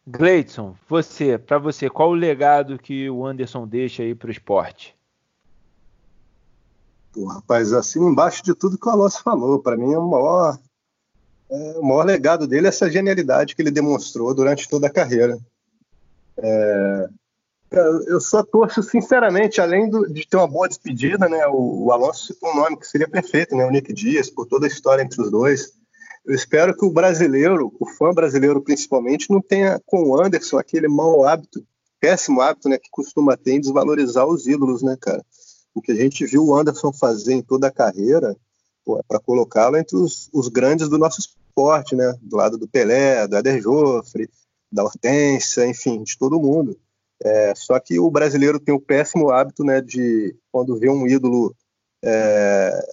Gleidson, você, para você, qual o legado que o Anderson deixa aí para o esporte? Pô, rapaz, assim, embaixo de tudo que o Alonso falou, para mim é o maior, é, o maior legado dele é essa genialidade que ele demonstrou durante toda a carreira. É, eu só torço, sinceramente, além do, de ter uma boa despedida, né? O, o Alonso citou um nome que seria perfeito, né? O Nick Dias, por toda a história entre os dois. Eu espero que o brasileiro, o fã brasileiro principalmente, não tenha com o Anderson aquele mau hábito, péssimo hábito, né? Que costuma ter em desvalorizar os ídolos, né, cara? O que a gente viu o Anderson fazer em toda a carreira é para colocá-lo entre os, os, grandes do nosso esporte, né? Do lado do Pelé, do Eder Joffre, da Hortência, enfim, de todo mundo. É, só que o brasileiro tem o péssimo hábito né, de, quando vê um ídolo é,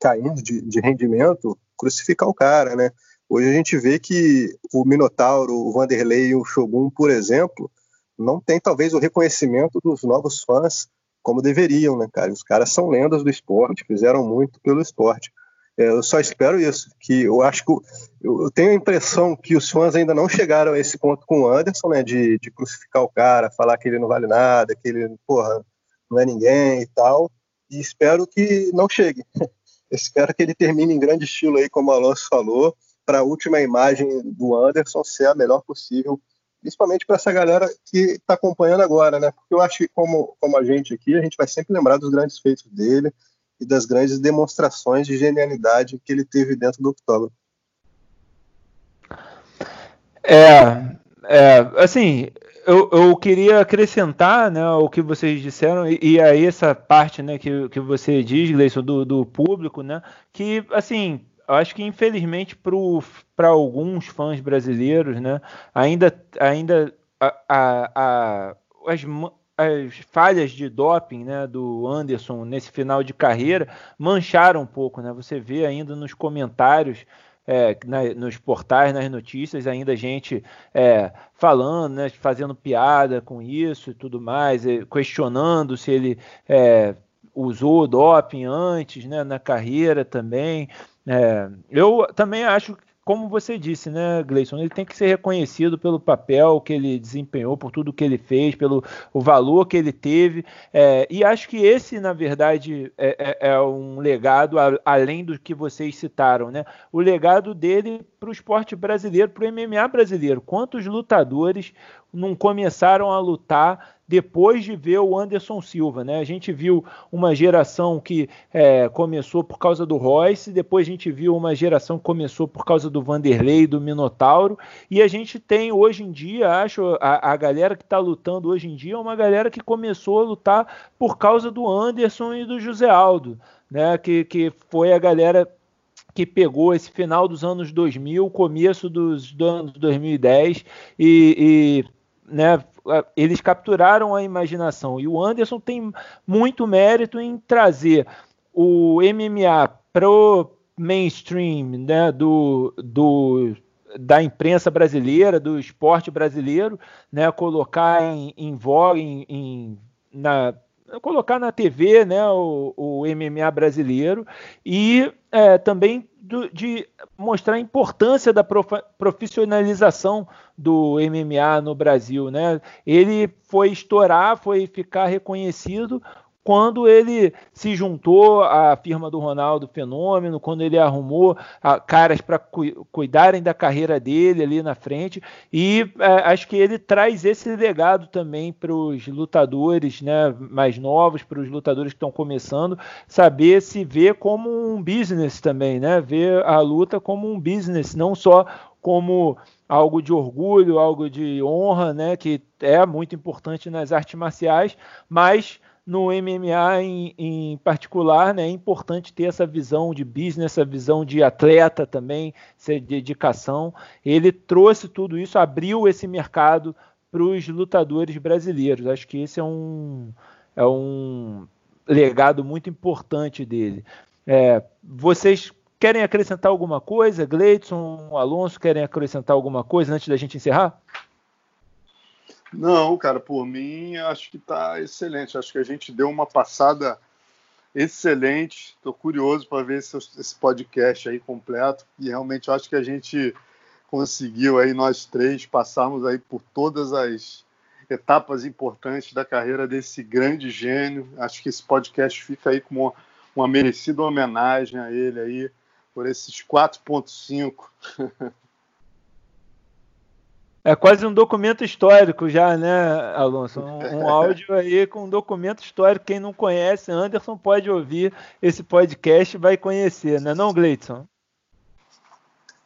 caindo de, de, rendimento, crucificar o cara. Né? Hoje a gente vê que o Minotauro, o Vanderlei e o Shogun, por exemplo, não tem talvez o reconhecimento dos novos fãs como deveriam, né, cara? Os caras são lendas do esporte, fizeram muito pelo esporte. É, eu só espero isso, que eu acho que eu, tenho a impressão que os fãs ainda não chegaram a esse ponto com o Anderson, né, de, de crucificar o cara, falar que ele não vale nada, que ele, porra, não é ninguém e tal, e espero que não chegue. (laughs) espero que ele termine em grande estilo aí, como o Alonso falou, para a última imagem do Anderson ser a melhor possível, principalmente para essa galera que está acompanhando agora, né? Porque eu acho que como, como a gente aqui, a gente vai sempre lembrar dos grandes feitos dele, e das grandes demonstrações de genialidade que ele teve dentro do Octógono. É, é assim, eu, eu, queria acrescentar né, o que vocês disseram, e, e aí essa parte né, que, que você diz, Gleison, do, do público, né, que, assim, eu acho que infelizmente para alguns fãs brasileiros, né, ainda, ainda a, a, a, as, as falhas de doping né, do Anderson nesse final de carreira mancharam um pouco. Né? Você vê ainda nos comentários, é, na, nos portais, nas notícias, ainda gente é, falando, né, fazendo piada com isso e tudo mais, questionando se ele é, usou doping antes né, na carreira também. É, eu também acho como você disse, né, Gleison, ele tem que ser reconhecido pelo papel que ele desempenhou, por tudo que ele fez, pelo o valor que ele teve. É, e acho que esse, na verdade, é, é, é um legado a, além do que vocês citaram, né? O legado dele para o esporte brasileiro, para o MMA brasileiro. Quantos lutadores não começaram a lutar depois de ver o Anderson Silva. Né? A gente viu uma geração que é, começou por causa do Royce, depois a gente viu uma geração que começou por causa do Vanderlei, do Minotauro, e a gente tem hoje em dia, acho, a, a galera que está lutando hoje em dia é uma galera que começou a lutar por causa do Anderson e do José Aldo, né? que, que foi a galera que pegou esse final dos anos 2000, começo dos, anos 2010 e, e né, eles capturaram a imaginação. E o Anderson tem muito mérito em trazer o MMA pro mainstream né, do, do, da imprensa brasileira, do esporte brasileiro, né, colocar em, em voga, em, em, na, colocar na TV né, o, o MMA brasileiro e é, também do, de mostrar a importância da profissionalização do MMA no Brasil. Né? Ele foi estourar, foi ficar reconhecido quando ele se juntou à firma do Ronaldo Fenômeno, quando ele arrumou a, ah, caras para cu cuidarem da carreira dele ali na frente, e é, acho que ele traz esse legado também para os lutadores né, mais novos, para os lutadores que estão começando, saber se ver como um business também, né? Ver a luta como um business, não só como algo de orgulho, algo de honra, né, que é muito importante nas artes marciais, mas no MMA em, em, particular, né, é importante ter essa visão de business, essa visão de atleta também, essa dedicação. Ele trouxe tudo isso, abriu esse mercado para os lutadores brasileiros. Acho que esse é um, é um legado muito importante dele. É, vocês querem acrescentar alguma coisa? Gleidson, Alonso, querem acrescentar alguma coisa antes da gente encerrar? Não, cara, por mim acho que está excelente. Acho que a gente deu uma passada excelente. Estou curioso para ver esse, esse, podcast aí completo. E realmente acho que a gente conseguiu aí nós três passarmos aí por todas as etapas importantes da carreira desse grande gênio. Acho que esse podcast fica aí com uma, uma merecida homenagem a ele aí por esses 4.5. (laughs) É quase um documento histórico já, né, Alonso? Um, um, (laughs) áudio aí com um documento histórico. Quem não conhece, Anderson pode ouvir esse podcast e vai conhecer, né, não, Gleidson?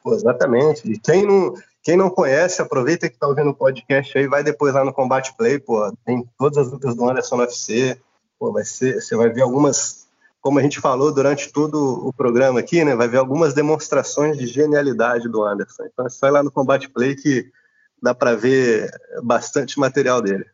exatamente. E quem não, quem não conhece, aproveita que está ouvindo o podcast aí, vai depois lá no Combate Play, pô, tem todas as lutas do Anderson no UFC, pô, vai ser, você vai ver algumas, como a gente falou durante todo o programa aqui, né, vai ver algumas demonstrações de genialidade do Anderson. Então é só ir lá no Combate Play que dá para ver bastante material dele.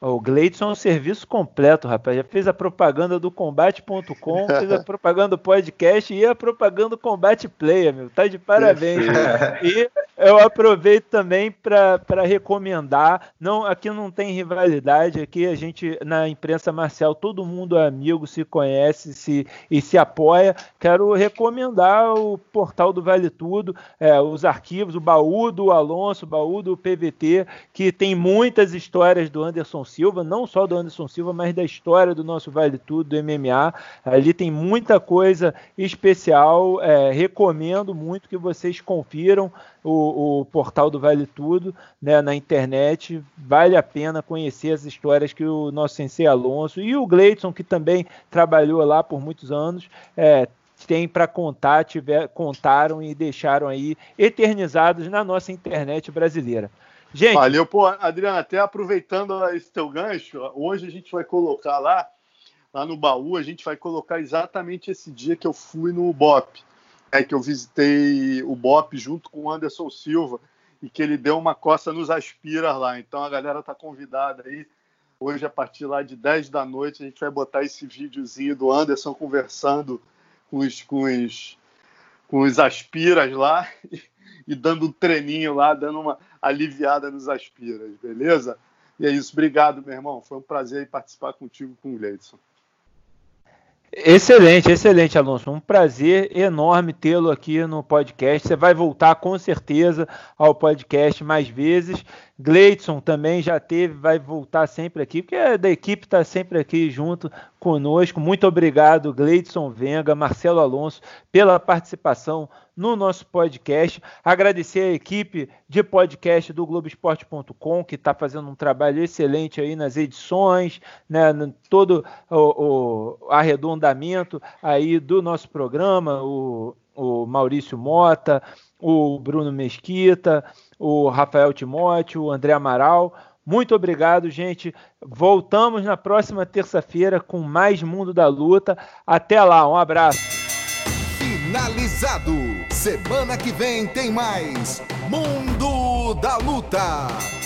O Gleidson é um serviço completo, rapaz. Já fez a propaganda do combate.com, (laughs) fez a propaganda do podcast e a propaganda do Combate Player, meu. Tá de parabéns. (laughs) e eu aproveito também para recomendar. Não, aqui não tem rivalidade, aqui a gente, na imprensa marcial, todo mundo é amigo, se conhece se, e se apoia. Quero recomendar o portal do Vale Tudo, é, os arquivos, o baú do Alonso, o baú do PVT, que tem muitas histórias do Anderson Silva, não só do Anderson Silva, mas da história do nosso Vale Tudo, do MMA. Ali tem muita coisa especial. É, recomendo muito que vocês confiram o, o, portal do Vale Tudo né, na internet. Vale a pena conhecer as histórias que o nosso Sensei Alonso e o Gleidson, que também trabalhou lá por muitos anos, é, tem para contar, tiver, contaram e deixaram aí eternizados na nossa internet brasileira. Gente. Valeu, pô, Adriano, até aproveitando esse teu gancho, hoje a gente vai colocar lá, lá no baú, a gente vai colocar exatamente esse dia que eu fui no BOP. É que eu visitei o BOP junto com o Anderson Silva e que ele deu uma coça nos aspiras lá. Então a galera tá convidada aí. Hoje, a partir lá de 10 da noite, a gente vai botar esse videozinho do Anderson conversando com os, com os, com os aspiras lá (laughs) e dando um treininho lá, dando uma aliviada nos aspiras, beleza? E é isso, obrigado, meu irmão. Foi um prazer participar contigo com o Gleidson. Excelente, excelente, Alonso. Um prazer enorme tê-lo aqui no podcast. Você vai voltar com certeza ao podcast mais vezes. Gleidson também já teve, vai voltar sempre aqui, porque é da equipe está sempre aqui junto conosco. Muito obrigado, Gleidson Venga, Marcelo Alonso, pela participação no nosso podcast. Agradecer a equipe de podcast do Globoesporte.com, que está fazendo um trabalho excelente aí nas edições, né, todo o, o arredondamento aí do nosso programa, o, o Maurício Mota, o Bruno Mesquita, o Rafael Timóteo, o André Amaral. Muito obrigado, gente. Voltamos na próxima terça-feira com mais Mundo da Luta. Até lá, um abraço. Finalizado. Semana que vem tem mais Mundo da Luta.